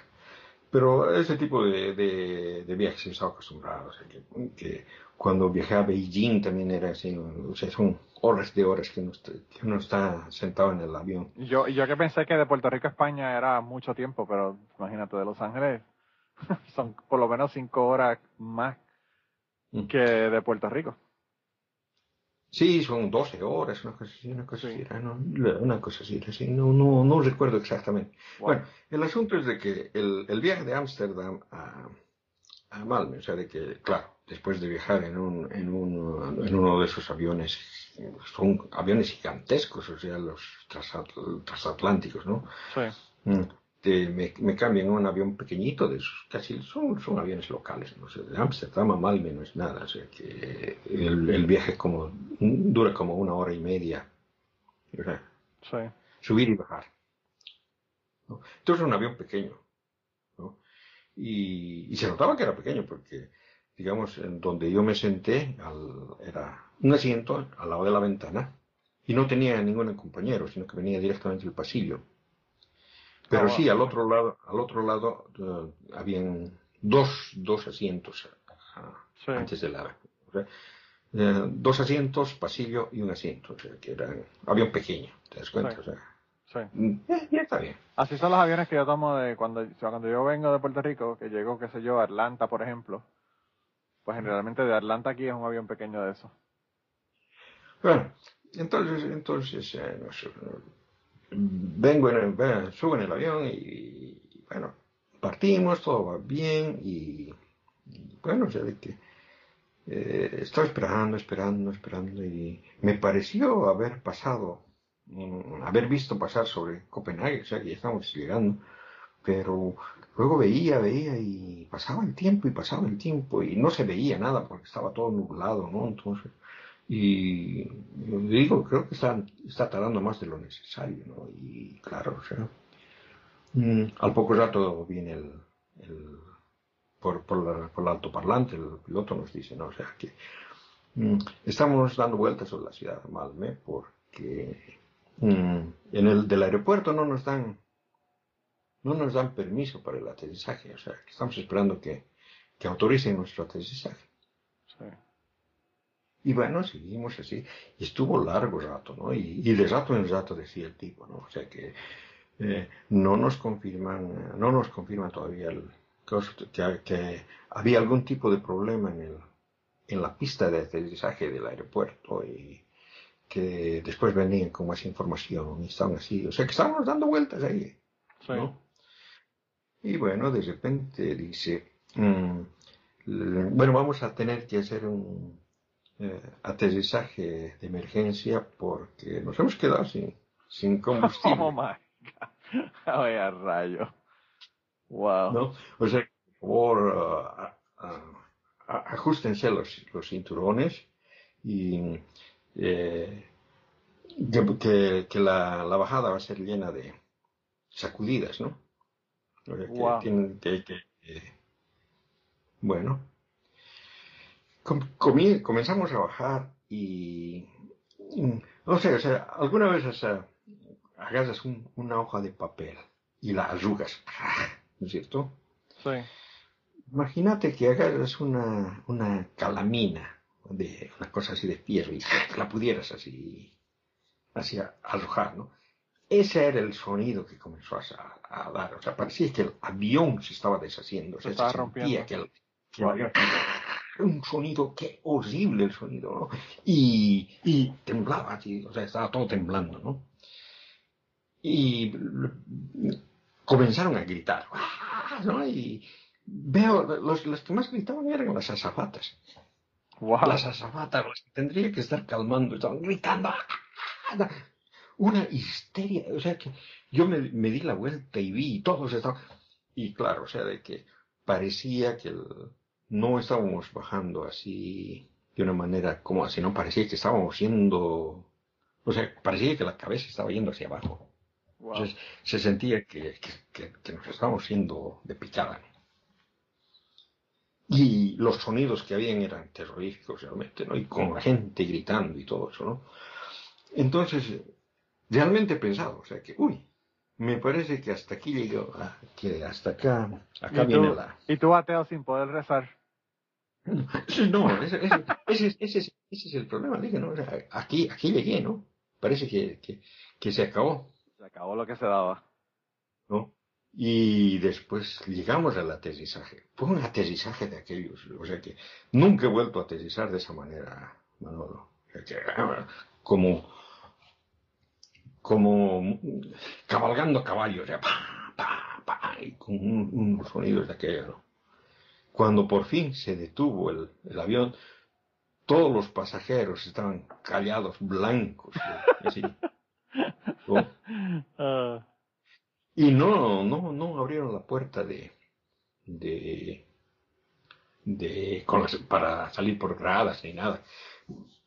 Pero ese tipo de, de, de viajes he estado acostumbrado, o sea, que, que cuando viajé a Beijing también era así, o sea, son horas de horas que uno está, que uno está sentado en el avión. Yo, yo que pensé que de Puerto Rico a España era mucho tiempo, pero imagínate, de Los Ángeles son por lo menos cinco horas más Mm. que de Puerto Rico. Sí, son 12 horas, una cosa así, una cosa Sí. así, ¿no? una cosa así, así, no, no, no recuerdo exactamente. Wow. Bueno, el asunto es de que el, el viaje de Ámsterdam a, a Malmö, o sea, de que, claro, después de viajar en, un, en, un, en uno de esos aviones, son aviones gigantescos, o sea, los transat- transatlánticos, ¿no? Sí, Mm, te- me, me cambian a un avión pequeñito de esos, casi son, son aviones locales, no sé, de Ámsterdam a Malmö no es nada, o sea, que el, el viaje como, dura como una hora y media, sí. subir y bajar. ¿no? Entonces un avión pequeño. ¿no? Y, y se notaba que era pequeño porque, digamos, en donde yo me senté al- era un asiento al lado de la ventana y no tenía ningún compañero, sino que venía directamente del pasillo. Pero Ah, sí, bueno. al otro lado, al otro lado eh, habían dos, dos asientos Sí. antes de la... o sea, eh, dos asientos, pasillo y un asiento, o sea, que era avión pequeño, ¿te das cuenta? Sí. O sea, Sí. Mm, eh, ya está bien. Así son los aviones que yo tomo de cuando, cuando yo vengo de Puerto Rico, que llego, qué sé yo, a Atlanta, por ejemplo. Pues generalmente de Atlanta aquí es un avión pequeño de eso. Bueno, entonces, entonces, eh, vengo en el, ve- subo en el avión y, y, bueno, partimos, todo va bien y, bueno, sea, de que eh, estaba esperando, esperando, esperando y me pareció haber pasado, mm, haber visto pasar sobre Copenhague, o sea, que ya estamos llegando, pero luego veía, veía y pasaba el tiempo y pasaba el tiempo y no se veía nada porque estaba todo nublado, ¿no? Entonces, y digo, creo que está, está tardando más de lo necesario, ¿no? Y claro, o sea, mm, al poco rato viene el, el por, por, la, por el altoparlante, el piloto nos dice, ¿no? O sea, que mm, estamos dando vueltas sobre la ciudad de Malmö porque mm, en el del aeropuerto no nos dan no nos dan permiso para el aterrizaje, o sea, que estamos esperando que, que autoricen nuestro aterrizaje. Y bueno, seguimos así. Y estuvo largo rato, ¿no? Y, y de rato en rato decía el tipo, ¿no? O sea que eh, no nos confirman, no nos confirman todavía el, que, que había algún tipo de problema en, el, en la pista de aterrizaje del aeropuerto y que después venían con más información y estaban así. O sea que estábamos dando vueltas ahí. Sí. ¿no? Y bueno, de repente dice, mm, bueno, vamos a tener que hacer un eh, aterrizaje de emergencia porque nos hemos quedado sin, sin combustible. Oh my god. Ay, a rayo. Wow. ¿no? O sea, por favor, uh, a- ajustense los, los cinturones y eh, que, que- que la, la bajada va a ser llena de sacudidas, ¿no? O sea, que Wow. tienen que- bueno, com- comenzamos a bajar y no sé, o sea, alguna vez agarras un- una hoja de papel y la arrugas, ¿no es cierto? Sí. Imagínate que agarras una, una calamina de una cosa así de fierro y la pudieras así, así arrojar, ¿no? Ese era el sonido que comenzó a, a dar. O sea, parecía que el avión se estaba deshaciendo. O sea, Se estaba sentía rompiendo. que el, que el avión- un sonido, qué horrible el sonido, ¿no? Y, y temblaba así, o sea, estaba todo temblando, ¿no? Y comenzaron a gritar, ¡ah! ¿no? Y veo, los, los que más gritaban eran las azafatas. Wow. Las azafatas, las que tendría que estar calmando, estaban gritando. ¡ah! Una histeria, o sea que yo me, me di la vuelta y vi y todos estaban. Y claro, o sea, de que parecía que el- no estábamos bajando así de una manera como así, no parecía que estábamos yendo. O sea, parecía que la cabeza estaba yendo hacia abajo. Wow. Entonces se sentía que, que, que- que nos estábamos yendo de picada. Y los sonidos que habían eran terroríficos realmente, ¿no? Y con la gente gritando y todo eso, ¿no? Entonces, realmente he pensado, o sea que, uy, me parece que hasta aquí llegó, ah, que hasta acá, acá y, viene tú, la... y tú ateo sin poder rezar. No, ese, ese, ese, es- ese el problema, dije, ¿no? O sea, aquí, aquí llegué, ¿no? Parece que, que, que se acabó, Se acabó lo que se daba. ¿no? Y después llegamos al aterrizaje. Fue un aterrizaje de aquellos, o sea que nunca he vuelto a aterrizar de esa manera, Manolo. Ah, como, como cabalgando caballos, o sea, pa, pa, pa, y con un- unos sonidos de aquello, ¿no? Cuando por fin se detuvo el, el avión, todos los pasajeros estaban callados, blancos, ¿sí? así. ¿no? Ah, Y no, no, no abrieron la puerta de, de, de, con las- para salir por gradas ni nada,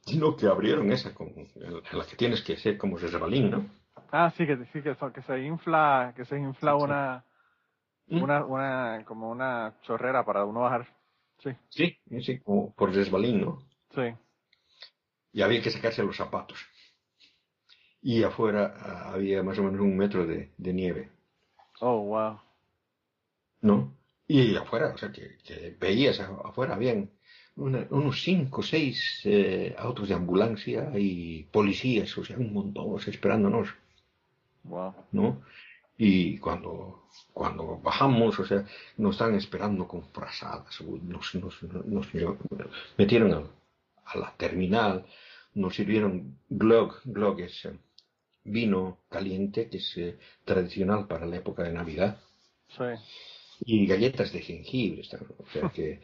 sino que abrieron esa con, en la que tienes que ser como resbalín, ¿no? Ah, sí, que, sí, que, que se infla, que se infla una. Una, una, como una chorrera para uno bajar. Sí, Sí, sí, como por resbalín, ¿no? sí. Y había que sacarse los zapatos. Y afuera ah, había más o menos un metro de, de nieve, Oh, wow. ¿no? Y afuera, o sea, que, que veías afuera, habían una- unos cinco o seis eh, autos de ambulancia y policías, o sea, un montón, o sea, esperándonos, Wow. ¿no? Y cuando, cuando bajamos, o sea, nos estaban esperando con frazadas, nos, nos, nos metieron a, a la terminal, nos sirvieron glog, glog es eh, vino caliente, que es eh, tradicional para la época de Navidad, Sí. y galletas de jengibre, o sea que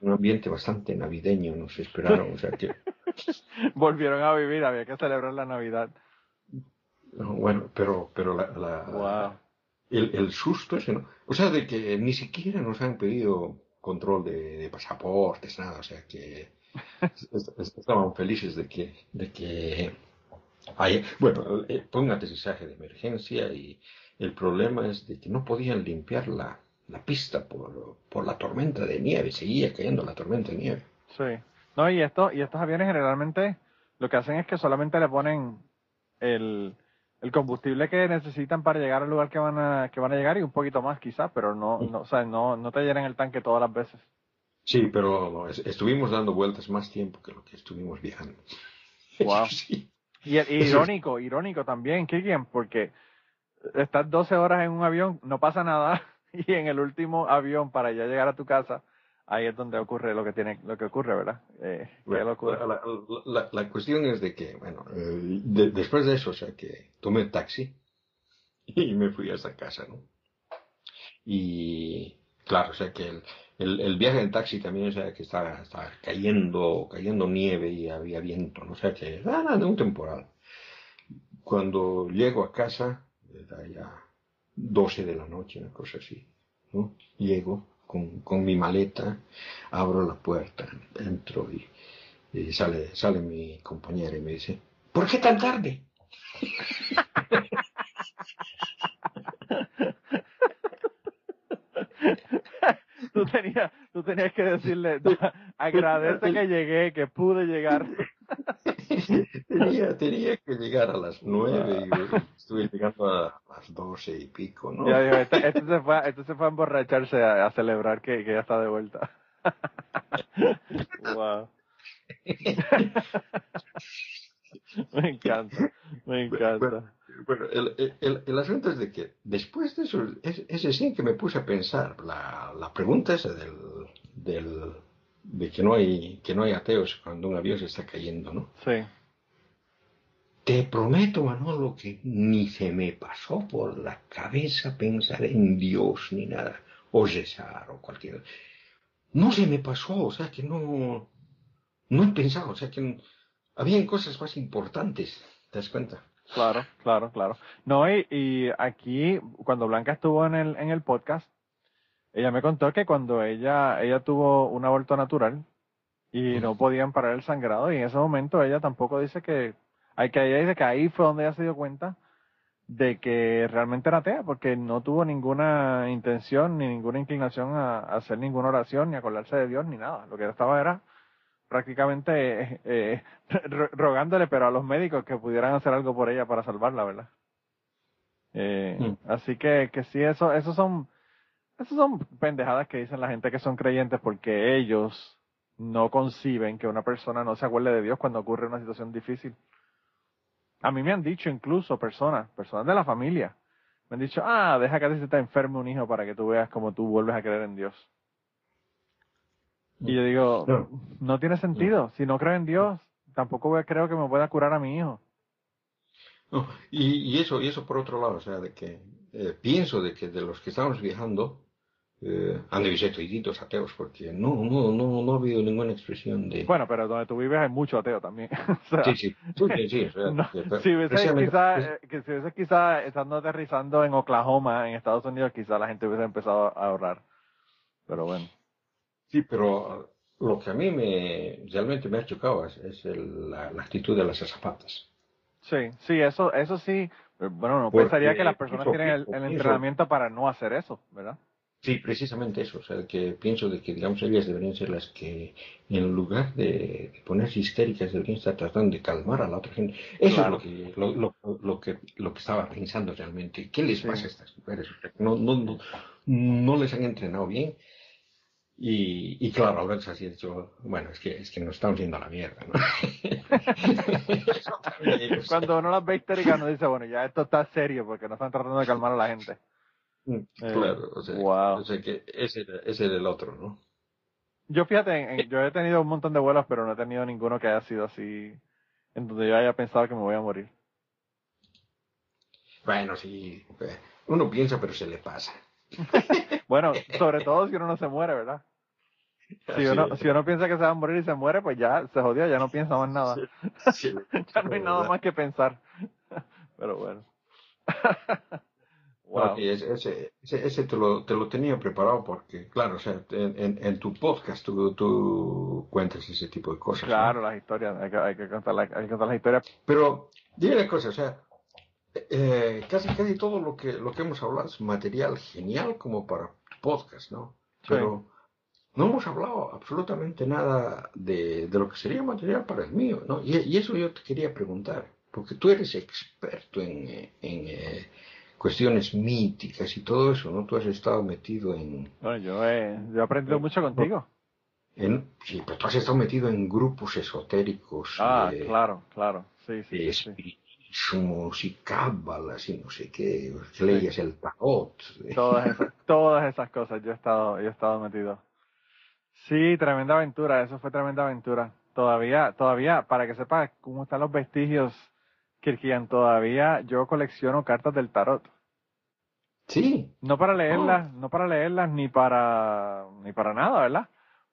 un ambiente bastante navideño nos esperaron, o sea que, Volvieron a vivir, había que celebrar la Navidad. No, bueno, pero, pero la, la- Wow. el, el susto ese, ¿no? O sea, de que ni siquiera nos han pedido control de, de pasaportes, nada, o sea que est- est- estaban felices de que, de que hay, bueno, eh, fue un aterrizaje de emergencia y el problema es de que no podían limpiar la, la pista por, por la tormenta de nieve, seguía cayendo la tormenta de nieve. Sí. No, y esto, y estos aviones generalmente lo que hacen es que solamente le ponen el, el combustible que necesitan para llegar al lugar que van a, que van a llegar y un poquito más quizás, pero no, no, o sea, no, no te llenan el tanque todas las veces. Sí, pero no, es- estuvimos dando vueltas más tiempo que lo que estuvimos viajando. Wow. Sí. Y, y irónico, irónico también, Kikien, porque estás 12 horas en un avión, no pasa nada, y en el último avión para ya llegar a tu casa, ahí es donde ocurre lo que tiene, lo que ocurre, ¿verdad? Eh, Bueno, locura. la, la- la- la cuestión es de que, bueno, eh, de- después de eso, o sea, que tomé taxi y me fui hasta casa, ¿no? Y claro, o sea, que el, el, el viaje en taxi también, o sea, que estaba, estaba cayendo, cayendo nieve y había viento, ¿no? O sea, que era nada, un temporal. Cuando llego a casa, era ya 12 de la noche, una cosa así, ¿no? Llego con, con mi maleta, abro la puerta, entro y, y sale, sale mi compañera y me dice, ¿por qué tan tarde? tú tenías, tú tenías que decirle, agradece que llegué, que pude llegar. tenía, tenía que llegar a las nueve y bueno, estuve llegando a las doce y pico, ¿no? Ya digo, este, este se fue, a- este se fue a emborracharse a, a celebrar que, que ya está de vuelta. wow. me encanta, me encanta. Bueno, el, el, el asunto es de que después de eso, es, ese sí que me puse a pensar, la, la pregunta esa del, del, de que no hay, que no hay ateos cuando un avión se está cayendo, ¿no? Sí. Te prometo, Manolo, que ni se me pasó por la cabeza pensar en Dios ni nada, o rezar o cualquier. No se me pasó, o sea que no, no he pensado, o sea que habían cosas más importantes, ¿te das cuenta? Claro, claro, claro. No, y, y aquí, cuando Blanca estuvo en el, en el podcast, ella me contó que cuando ella, ella tuvo un aborto natural y no podían parar el sangrado, y en ese momento ella tampoco dice que, hay que ella dice que ahí fue donde ella se dio cuenta de que realmente era atea, porque no tuvo ninguna intención ni ninguna inclinación a, a hacer ninguna oración, ni a acordarse de Dios, ni nada. Lo que ella estaba era prácticamente eh, eh, rogándole, pero a los médicos que pudieran hacer algo por ella para salvarla, ¿verdad? Eh, mm. Así que, que sí, eso, eso son, eso son pendejadas que dicen la gente que son creyentes porque ellos no conciben que una persona no se acuerde de Dios cuando ocurre una situación difícil. A mí me han dicho incluso personas, personas de la familia, me han dicho, ah, deja que se te enferme un hijo para que tú veas cómo tú vuelves a creer en Dios. Y yo digo, no, tiene sentido. Si no creo en Dios, tampoco creo que me pueda curar a mi hijo. y, eso, y eso por otro lado, o sea, de que eh, pienso de que de los que estamos viajando, eh, han de ser toditos ateos, porque no, no, no, no ha habido ninguna expresión de... Bueno, pero donde tú vives hay mucho ateo también. sí, sí, sí, sí, si hubiese quizá, eh, si hubiese quizá estando aterrizando en Oklahoma, en Estados Unidos, quizá la gente hubiese empezado a ahorrar. Pero bueno. Sí, pero lo que a mí me realmente me ha chocado es, la, actitud de las zapatas. Sí, sí, eso, eso sí. Bueno, no pensaría que las personas tienen el, entrenamiento para no hacer eso, ¿verdad? Sí, precisamente eso. O sea, que pienso de que, digamos, ellas deberían ser las que, en lugar de, ponerse histéricas, deberían estar tratando de calmar a la otra gente. Eso es lo que, lo, lo, que, lo que estaba pensando realmente. ¿Qué les pasa a estas mujeres? no, no, no, no les han entrenado bien y, y claro, Albert se ha dicho, bueno, es que, es que nos estamos yendo a la mierda, ¿no? Cuando uno las ve histéricas, uno dice, bueno, ya esto está serio porque no están tratando de calmar a la gente. Mm, eh, claro, o sea, o sea que ese, ese era el otro, ¿no? Yo fíjate, yo he tenido un montón de vuelos, pero no he tenido ninguno que haya sido así, en donde yo haya pensado que me voy a morir. Bueno, sí, uno piensa, pero se le pasa. bueno, sobre todo si uno no se muere, ¿verdad? Si uno, si uno piensa que se va a morir y se muere, pues ya se jodió, ya no piensa más nada. ya no hay nada más que pensar. Pero bueno. Wow. ese, ese, ese te, lo, te lo tenía preparado porque, claro, o sea, en, en, tu podcast tú, tú, cuentas ese tipo de cosas. Claro, las historias, hay que, hay que, contar, hay que contar las historias. Pero, dime una cosa, o sea, eh, casi casi todo lo que lo que hemos hablado es material genial como para podcast, ¿no? Pero no hemos hablado absolutamente nada de, de, lo que sería material para el mío, ¿no? Y, eso yo te quería preguntar, porque tú eres experto en, en eh, cuestiones míticas y todo eso, ¿no? Tú has estado metido en... Bueno, yo he, yo he aprendido mucho contigo. En, sí, pero tú has estado metido en grupos esotéricos. Ah, claro, claro, sí, sí. sí y cábalas y no sé qué, leyes el tarot. Todas esas, todas esas cosas, yo he estado, yo he estado metido. Sí, tremenda aventura, eso fue tremenda aventura. Todavía, todavía, para que sepas cómo están los vestigios, Kirkian, todavía yo colecciono cartas del tarot. Sí. No para leerlas, oh. no para leerlas ni para, ni para nada, ¿verdad?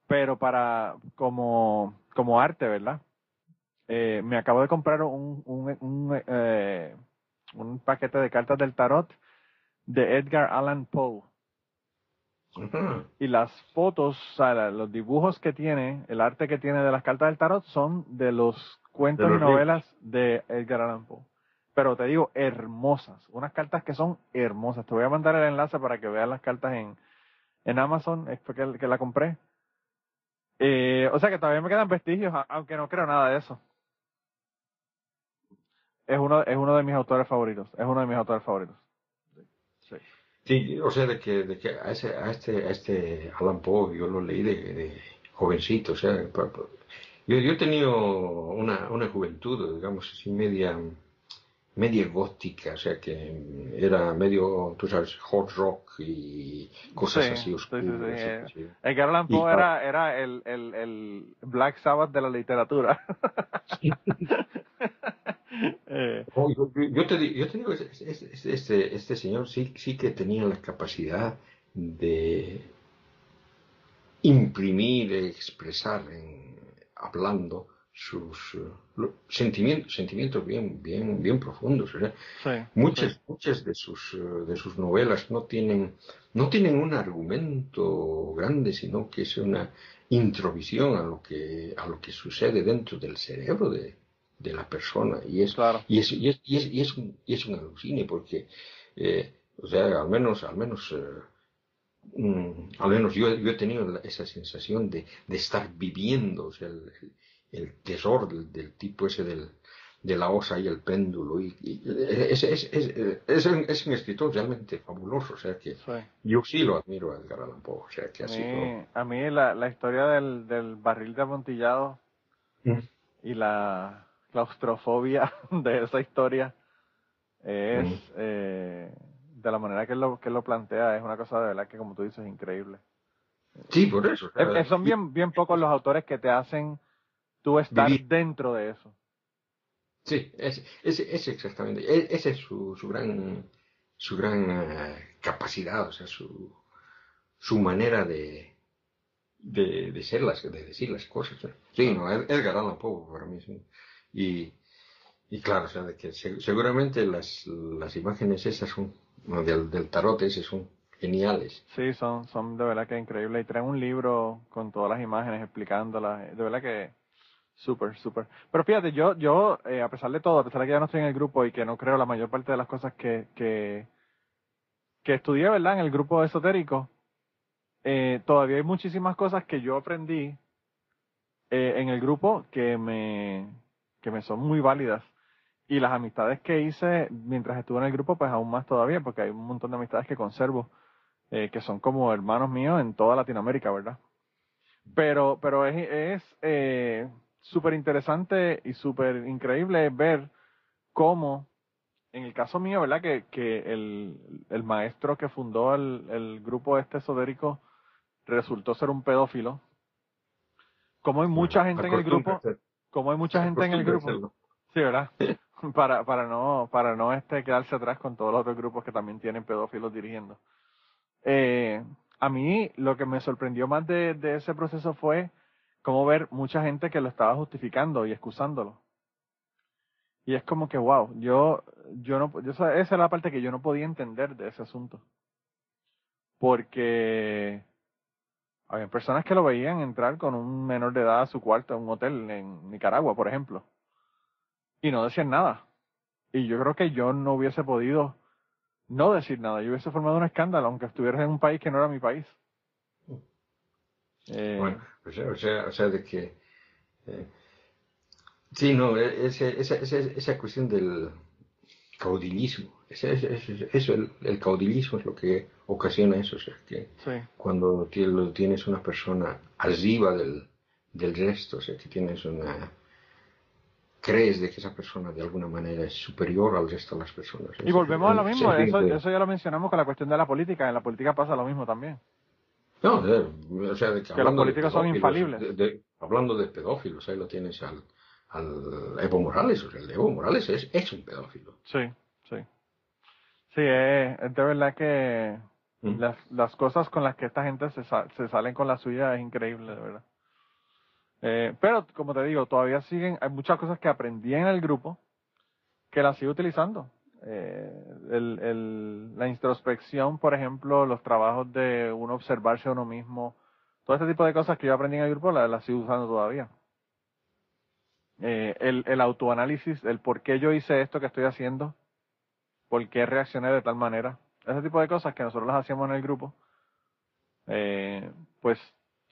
Pero para, como, como arte, ¿verdad? Eh, me acabo de comprar un, un, un, eh, un paquete de cartas del tarot de Edgar Allan Poe. Y las fotos, o sea, los dibujos que tiene, el arte que tiene de las cartas del tarot son de los cuentos y novelas de Edgar Allan Poe. Pero te digo, hermosas. Unas cartas que son hermosas. Te voy a mandar el enlace para que veas las cartas en, en Amazon, es que la compré. Eh, o sea que todavía me quedan vestigios, aunque no creo nada de eso es uno, es uno de mis autores favoritos. Es uno de mis autores favoritos. Sí. Sí, o sea, de que, de que a, ese, a, este, a este Alan Poe yo lo leí de, jovencito, o sea, yo, yo he tenido una, una juventud, digamos así, media, media gótica, o sea que era medio, tú sabes, hot rock y cosas así oscuras. Sí, sí, El Alan Poe era, era el, el, el Black Sabbath de la literatura. Eh. yo, te, yo te digo, este, este, señor sí, sí que tenía la capacidad de imprimir, expresar, hablando sus sentimientos, sentimientos bien, bien, bien profundos. muchas, muchas de sus, de sus novelas no tienen, no tienen un argumento grande, sino que es una introvisión a lo que, a lo que sucede dentro del cerebro de, de la persona. Y es y es y es, y es, y es un y es un alucine porque eh, o sea al menos al menos eh, mm, al menos yo, yo, he tenido esa sensación de, de estar viviendo o sea, el, el terror del, del, tipo ese del, de la osa y el péndulo. Y, y es, es, es, un, es, un, escritor realmente fabuloso. O sea que sí. yo sí lo admiro a Edgar Allan Poe. O sea que a así mí, a mí la, la historia del, del barril de amontillado ¿Mm? y la claustrofobia de esa historia es ¿Mm? eh, de la manera que lo, que lo plantea es una cosa de verdad que como tú dices es increíble. Sí, por eso. Claro. son bien, bien pocos los autores que te hacen tú estar Vivir. dentro de eso. Sí, es, es, es exactamente. E, Esa es su, su gran, su gran uh, capacidad, o sea, su, su manera de, de, de ser las, de decir las cosas. ¿no? Sí, no, Edgar Allan Poe para mí sí. Y, y claro, o sea, de que se, seguramente las, las imágenes esas son, del, tarot ese son geniales. Sí, son, son de verdad que increíbles. Y traen un libro con todas las imágenes explicándolas. De verdad que Súper, súper. Pero fíjate, yo, yo, eh, a pesar de todo, a pesar de que ya no estoy en el grupo y que no creo la mayor parte de las cosas que, que, que estudié, ¿verdad? En el grupo esotérico, eh, todavía hay muchísimas cosas que yo aprendí eh, en el grupo que me, que me son muy válidas. Y las amistades que hice mientras estuve en el grupo, pues aún más todavía, porque hay un montón de amistades que conservo, eh, que son como hermanos míos en toda Latinoamérica, ¿verdad? Pero, pero es, es eh, súper interesante y súper increíble ver cómo, en el caso mío, ¿verdad? Que, que el, el maestro que fundó el, el grupo este esotérico resultó ser un pedófilo. Como hay mucha gente en el grupo, como hay mucha gente en el grupo. Sí, ¿verdad? para, para no, para no este quedarse atrás con todos los otros grupos que también tienen pedófilos dirigiendo. Eh, a mí lo que me sorprendió más de, de ese proceso fue como ver mucha gente que lo estaba justificando y excusándolo. Y es como que, wow, yo, yo no, yo, esa es la parte que yo no podía entender de ese asunto. Porque había personas que lo veían entrar con un menor de edad a su cuarto en un hotel en Nicaragua, por ejemplo. Y no decían nada. Y yo creo que yo no hubiese podido no decir nada. Yo hubiese formado un escándalo, aunque estuvieras en un país que no era mi país. Eh, bueno, o sea, o sea, o sea, de que... Eh, sí, no, ese, esa, esa, esa cuestión del caudillismo, ese, ese, eso, el, el, caudillismo es lo que ocasiona eso, o sea, que sí. cuando lo tienes una persona arriba del, del resto, o sea, que tienes una... crees de que esa persona de alguna manera es superior al resto de las personas. Y volvemos a lo mismo, eso, eso ya lo mencionamos con la cuestión de la política, en la política pasa lo mismo también. No, de, o sea, de que, que los políticos son infalibles. De, de, hablando de pedófilos, ahí lo tienes al, al Evo Morales. O sea, el Evo Morales es, es un pedófilo. Sí, sí. Sí, es, es de verdad que ¿Mm? las, las cosas con las que esta gente se, se salen con la suya es increíble, de verdad. Eh, pero, como te digo, todavía siguen, hay muchas cosas que aprendí en el grupo que las sigo utilizando eh, el, el, la introspección, por ejemplo, los trabajos de uno observarse a uno mismo, todo este tipo de cosas que yo aprendí en el grupo las la sigo usando todavía. Eh, el, el autoanálisis, el por qué yo hice esto que estoy haciendo, por qué reaccioné de tal manera, ese tipo de cosas que nosotros las hacíamos en el grupo, eh, pues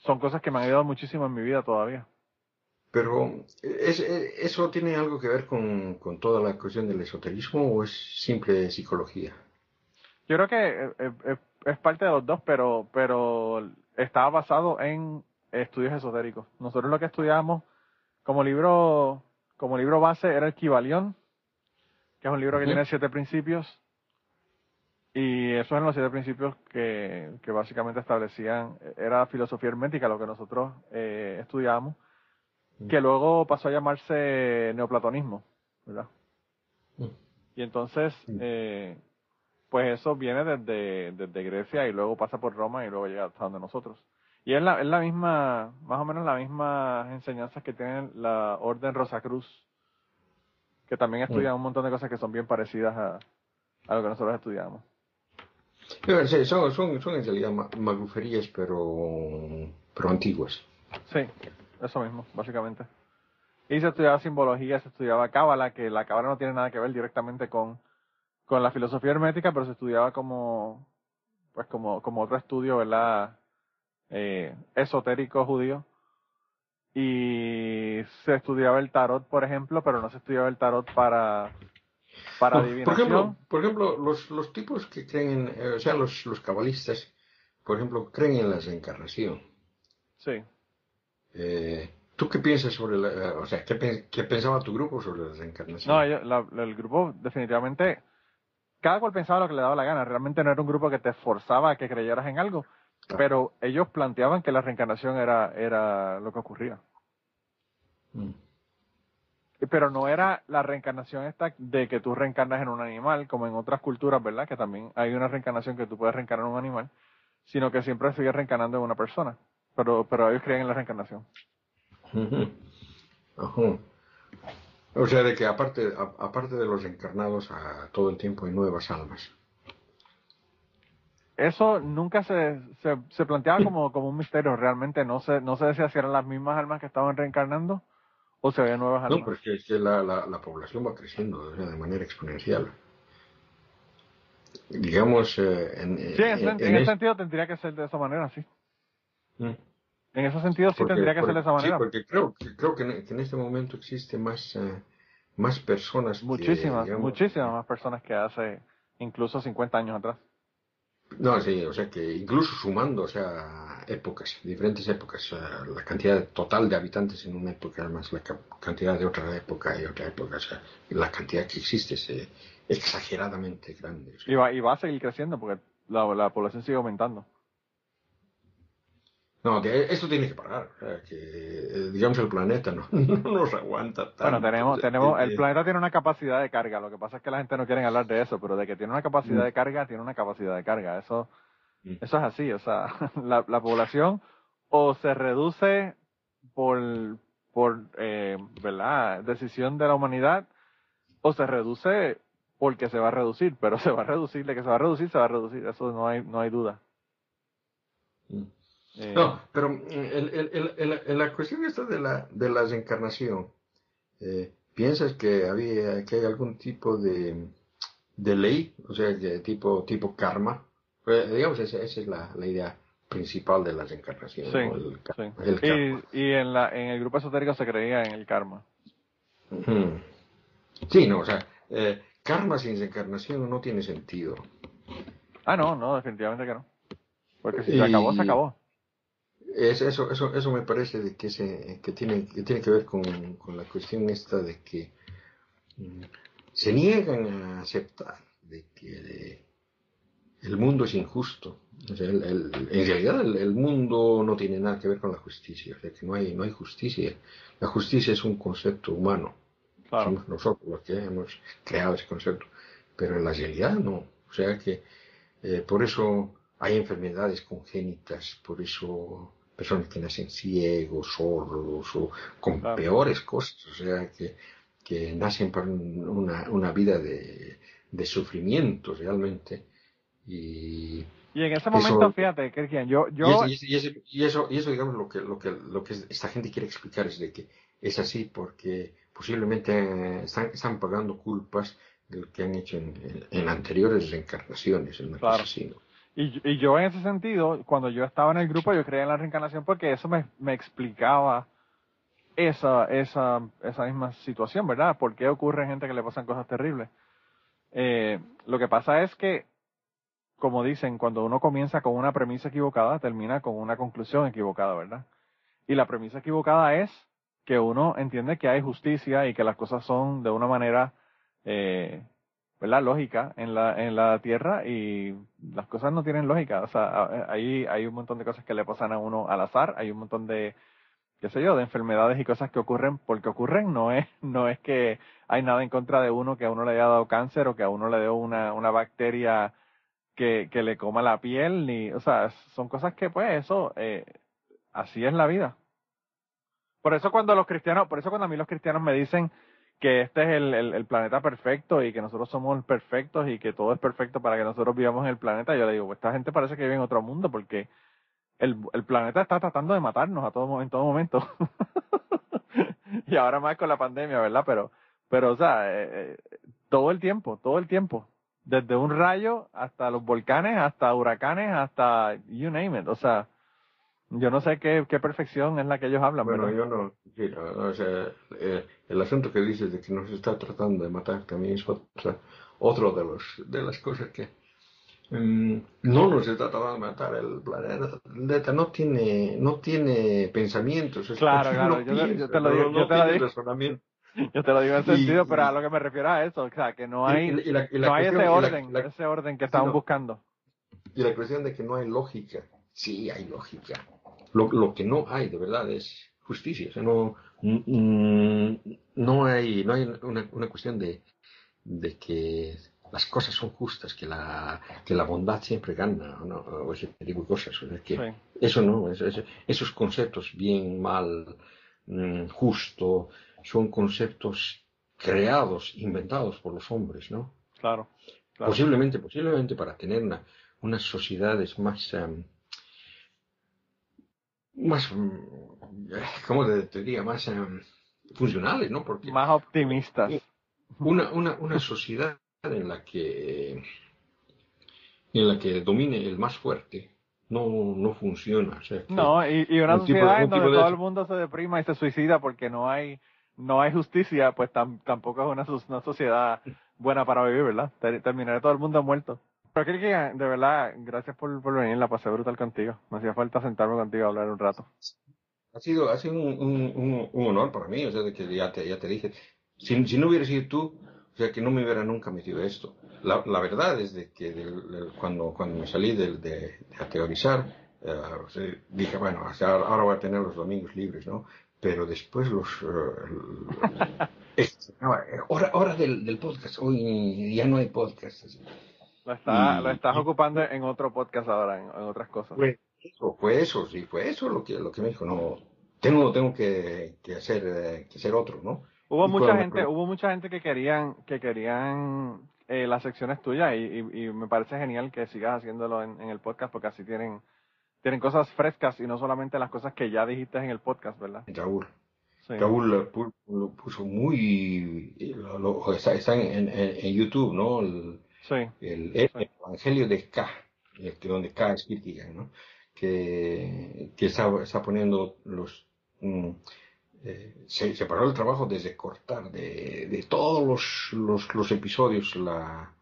son cosas que me han ayudado muchísimo en mi vida todavía. Pero, ¿es, ¿eso tiene algo que ver con, con, toda la cuestión del esoterismo o es simple psicología? Yo creo que es, es parte de los dos, pero, pero estaba basado en estudios esotéricos. Nosotros lo que estudiamos como libro, como libro base era el Kibalión, que es un libro que uh -huh. tiene siete principios. Y esos eran los siete principios que, que básicamente establecían, era filosofía hermética, lo que nosotros eh, estudiábamos que luego pasó a llamarse neoplatonismo, ¿verdad? Mm. Y entonces, eh, pues eso viene desde, desde Grecia y luego pasa por Roma y luego llega hasta donde nosotros. Y es la, es la misma, más o menos la misma enseñanzas que tiene la Orden Rosacruz, que también estudia mm. un montón de cosas que son bien parecidas a, a lo que nosotros estudiamos. Son, son en realidad maguferías, pero, pero antiguas. Sí, eso mismo, básicamente. Y se estudiaba simbología, se estudiaba cábala, que la cábala no tiene nada que ver directamente con, con la filosofía hermética, pero se estudiaba como, pues como, como otro estudio, ¿verdad? Eh, esotérico judío. Y se estudiaba el tarot, por ejemplo, pero no se estudiaba el tarot para, para por adivinación. ejemplo, por ejemplo los, los tipos que creen, en, eh, o sea, los, los cabalistas, por ejemplo, creen en la reencarnación. Sí. Eh, ¿Tú qué piensas sobre la, eh, o sea, qué, qué pensaba tu grupo sobre la reencarnación? No, ellos- la- el grupo definitivamente, cada cual pensaba lo que le daba la gana. Realmente no era un grupo que te forzaba a que creyeras en algo, Ah. pero ellos planteaban que la reencarnación era, era lo que ocurría. Mm. Pero no era la reencarnación esta de que tú reencarnas en un animal, como en otras culturas, ¿verdad? Que también hay una reencarnación que tú puedes reencarnar en un animal, sino que siempre sigues reencarnando en una persona. Pero, pero ellos creen en la reencarnación. Ajá. O sea, de que aparte, a- aparte de los encarnados, a todo el tiempo hay nuevas almas. Eso nunca se, se, se planteaba como, como un misterio. Realmente no se, no se decía si eran las mismas almas que estaban reencarnando o si había nuevas. No, pero es que, que la, la, la población va creciendo de manera exponencial. Digamos, eh, en, sí, en, ese- en- en en ese es- sentido tendría que ser de esa manera, sí. Mm. En ese sentido sí Porque- tendría que ser de esa porque- manera. Sí, porque creo, que- creo que, en, que en este momento existe más, eh, más personas. que, muchísimas, digamos, muchísimas más personas que hace incluso 50 años atrás. No, sí, o sea que incluso sumando, o sea, épocas, diferentes épocas, la cantidad total de habitantes en una época, más la ca- cantidad de otra época y otra época, o sea, la cantidad que existe es eh, exageradamente grande. Y va, y va a seguir creciendo porque la, la población sigue aumentando. No, que esto tiene que parar, que eh, digamos el planeta no, no nos aguanta tanto. Bueno, tenemos, tenemos, el planeta tiene una capacidad de carga, lo que pasa es que la gente no quiere hablar de eso, pero de que tiene una capacidad Mm. de carga, tiene una capacidad de carga, eso, Mm. eso es así, o sea, la, la población o se reduce por, por, eh, ¿verdad?, decisión de la humanidad, o se reduce porque se va a reducir, pero se va a reducir, de que se va a reducir, se va a reducir, eso no hay, no hay duda. Mm. Eh, No, pero mm, el, el, el, la cuestión esta de la, de la reencarnación, eh, ¿piensas que había, que hay algún tipo de, de ley? O sea, de tipo, tipo karma. Eh, digamos, esa, esa es la, la idea principal de la reencarnación. Sí, sí. karma. Y, y en, la, en el grupo esotérico se creía en el karma. Sí, no, o sea, eh, karma sin reencarnación no tiene sentido. Ah, no, no, definitivamente que no. Porque si se Y- acabó, se acabó. Es, eso, eso, eso me parece de que, se, que, tiene, que tiene que ver con, con la cuestión esta de que mm, se niegan a aceptar de que el mundo es injusto. O sea, el- el- en realidad el, el mundo no tiene nada que ver con la justicia, o sea que no hay, no hay justicia. La justicia es un concepto humano. Claro. Somos nosotros los que hemos creado ese concepto. Pero en la realidad no. O sea que eh, por eso hay enfermedades congénitas, por eso personas que nacen ciegos, sordos o con Claro. peores cosas. O sea que, que nacen para un- una, una vida de, de sufrimiento realmente. Y, Y en ese Eso- momento, fíjate, Cristian, yo, yo, y, eso, y, eso, y eso, y eso, digamos, lo que, lo que, lo que esta gente quiere explicar es de que es así porque posiblemente están, están pagando culpas de lo que han hecho en, en- en anteriores reencarnaciones, en una Claro. cosa así, ¿no? Y, y yo en ese sentido, cuando yo estaba en el grupo, yo creía en la reencarnación porque eso me, explicaba esa, esa, esa misma situación, ¿verdad? ¿Por qué ocurre gente que le pasan cosas terribles? Eh, lo que pasa es que, como dicen, cuando uno comienza con una premisa equivocada, termina con una conclusión equivocada, ¿verdad? Y la premisa equivocada es que uno entiende que hay justicia y que las cosas son de una manera, eh, ¿verdad? Lógica en la, en la tierra y las cosas no tienen lógica. O sea, a- ahí hay un montón de cosas que le pasan a uno al azar, hay un montón de, qué sé yo, de enfermedades y cosas que ocurren porque ocurren. No es, no es que hay nada en contra de uno que a uno le haya dado cáncer o que a uno le dio una, una bacteria que, que le coma la piel, ni, o sea, son cosas que pues eso, eh, así es la vida. Por eso cuando los cristianos, por eso cuando a mí los cristianos me dicen que este es el, el, planeta perfecto y que nosotros somos perfectos y que todo es perfecto para que nosotros vivamos en el planeta, yo le digo, pues esta gente parece que vive en otro mundo porque el, el planeta está tratando de matarnos a todo, en todo momento. y ahora más con la pandemia, ¿verdad? Pero, pero, o sea, eh, eh, todo el tiempo, todo el tiempo. desde un rayo hasta los volcanes, hasta huracanes, hasta you name it. O sea, yo no sé qué, qué perfección es la que ellos hablan. Bueno, pero... yo no, sí, o sea, eh, el asunto que dices de que nos está tratando de matar también es otra, otro de los de las cosas que mm, no nos está tratando de matar el planeta no tiene no tiene pensamientos es Claro, claro, no yo, piensa, yo te lo digo, no yo te lo digo, yo te lo digo en Y- sentido, pero a lo que me refiero a eso, o sea, que no hay, Y- y la- y la no hay ese cuestión- orden, la- ese orden que estamos no. buscando. Y la cuestión de que no hay lógica. Sí, hay lógica. Lo, lo que no hay, de verdad, es justicia. O sea, no, mm, no hay, no hay una, una cuestión de, de que las cosas son justas, que la, que la bondad siempre gana, ¿no? o ese tipo de cosas. O sea, que Sí. Eso no, eso- eso- esos conceptos bien, mal, mm, justo, son conceptos creados, inventados por los hombres, ¿no? Claro, claro. Posiblemente, posiblemente para tener una, unas sociedades más, em, más, mm, ¿cómo te, diría? Más em, funcionales, ¿no? Porque Más optimistas. una, una, una sociedad en la que, en la que domine el más fuerte no, no funciona. O sea, que- No, y, y una tipo- sociedad en donde de todo el mundo se deprima y se suicida porque no hay no hay justicia, pues tam- tampoco es una, una sociedad buena para vivir, ¿verdad? Ter- Terminaré todo el mundo muerto. Pero que, de verdad, gracias por, por venir, la pasé brutal contigo. Me hacía falta sentarme contigo a hablar un rato. Ha sido, ha sido un, un, un, un honor para mí, o sea, de que ya te, ya te dije, si, si no hubiera sido tú, o sea, que no me hubiera nunca metido esto. La, la verdad es de que del- del- cuando, cuando me salí de, de, a teorizar, eh, dije, bueno, sea, ahora voy a tener los domingos libres, ¿no? Pero después los... eh, el- no, eh, hora, hora del, del podcast, hoy ya no hay podcast. así. Lo, está, Y- lo estás y- ocupando en otro podcast ahora, en, en otras cosas. Fue eso, fue eso, sí, fue eso lo que, lo que me dijo, no, tengo, tengo que, que hacer, eh, que hacer otro, ¿no? Hubo Y mucha gente, hubo mucha gente que querían, que querían eh, las secciones tuyas y, y, y me parece genial que sigas haciéndolo en, en el podcast porque así tienen, tienen cosas frescas y no solamente las cosas que ya dijiste en el podcast, ¿verdad? Raúl. Sí. Raúl lo pu- lo puso muy, lo- lo- está, está en, en, en YouTube, ¿no? El, Sí, el, el Evangelio de K, que donde K es Kierkegaard, ¿no? Que, que está, está poniendo los, mm, eh, se separó el trabajo desde cortar de, de todos los, los, los episodios la,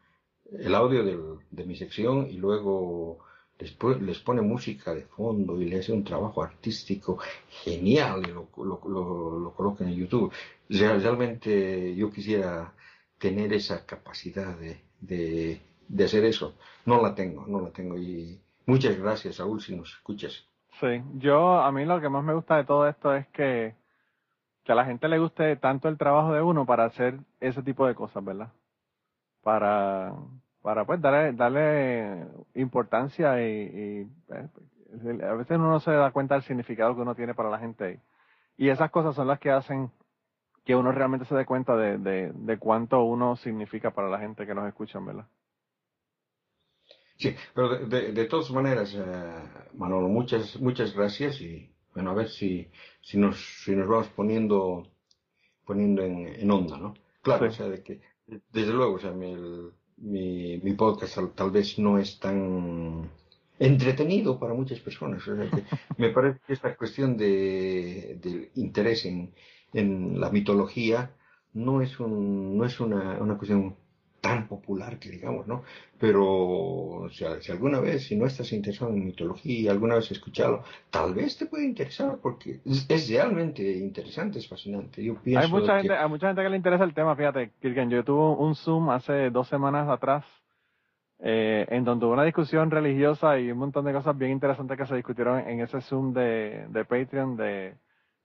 el audio del- de mi sección y luego les, pu- les pone música de fondo y le hace un trabajo artístico genial y lo, lo, lo, lo coloca en YouTube. Real- Realmente yo quisiera tener esa capacidad de, de, de hacer eso. No la tengo, no la tengo. Y muchas gracias, Saúl, si nos escuchas. sí. Yo, a mí lo que más me gusta de todo esto es que, que a la gente le guste tanto el trabajo de uno para hacer ese tipo de cosas, ¿verdad? Para, para pues darle, darle importancia y, y, eh, a veces uno no se da cuenta del significado que uno tiene para la gente. Y esas cosas son las que hacen que uno realmente se dé cuenta de, de, de cuánto uno significa para la gente que nos escuchan, ¿verdad? Sí, pero de, de, de todas maneras, eh, Manolo, muchas, muchas gracias y bueno, a ver si, si nos, si nos vamos poniendo, poniendo en, en onda, ¿no? Claro, Sí. o sea, de que, desde luego, o sea, mi, el- mi, mi podcast tal, tal vez no es tan entretenido para muchas personas. O sea, que me parece que esta cuestión de, del interés en, en la mitología no es un, no es una, una cuestión tan popular que digamos, ¿no? Pero o sea, si alguna vez, si no estás interesado en mitología, alguna vez has escuchado, tal vez te puede interesar porque es, es realmente interesante, es fascinante. Yo pienso Hay mucha que- gente, hay mucha gente que le interesa el tema, fíjate, Kirken, yo tuve un Zoom hace dos semanas atrás, eh, en donde hubo una discusión religiosa y un montón de cosas bien interesantes que se discutieron en ese Zoom de, de Patreon de,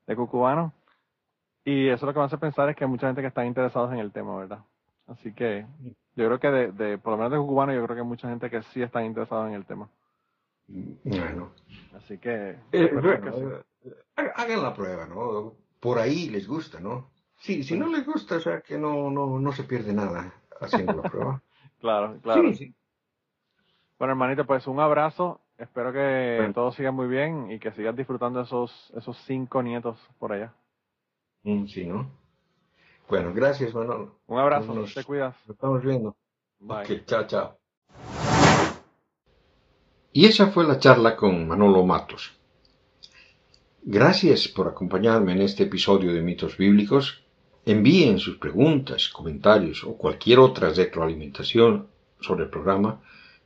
de Cucubano. Y eso lo que me hace pensar es que hay mucha gente que está interesados en el tema, ¿verdad? Así que yo creo que de, de por lo menos de Cucubano, yo creo que hay mucha gente que sí están interesados en el tema. Bueno, Así que, Eh, espero bueno, que sí. eh, ha- hagan la prueba, ¿no? Por ahí les gusta, ¿no? Sí, si no les gusta, o sea, que no, no, no se pierde nada haciendo la prueba. claro, claro. Sí, sí. Bueno, hermanito, pues un abrazo. Espero que Bueno. todo siga muy bien y que sigas disfrutando esos, esos cinco nietos por allá. Mm, Sí, ¿no? Bueno, gracias, Manolo. Un abrazo, Nos- te cuidas. Nos estamos viendo. Bye. Chao, chao. Y esa fue la charla con Manolo Matos. Gracias por acompañarme en este episodio de Mitos Bíblicos. Envíen sus preguntas, comentarios o cualquier otra retroalimentación sobre el programa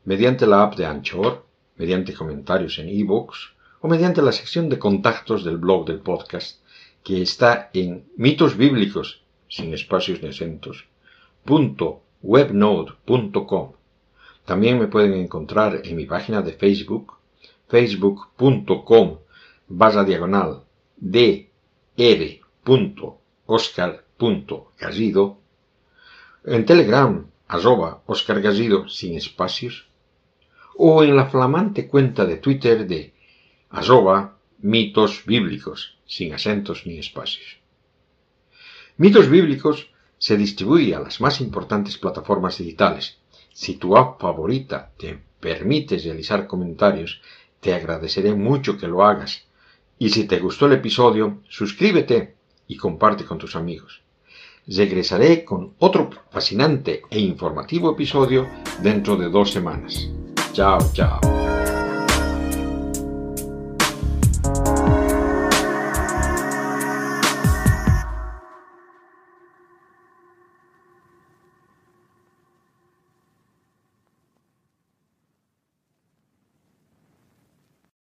mediante la app de Anchor, mediante comentarios en iVoox o mediante la sección de contactos del blog del podcast que está en mitos bíblicos sin espacios ni acentos webnode.com. También me pueden encontrar en mi página de Facebook, facebook.com barra diagonal de oscar.garrido, en Telegram, arroba Oscar Garrido sin espacios, o en la flamante cuenta de Twitter de arroba mitos bíblicos, sin acentos ni espacios. Mitos bíblicos se distribuye a las más importantes plataformas digitales. Si tu app favorita te permite realizar comentarios, te agradeceré mucho que lo hagas. Y si te gustó el episodio, suscríbete y comparte con tus amigos. Regresaré con otro fascinante e informativo episodio dentro de dos semanas. Chao, chao.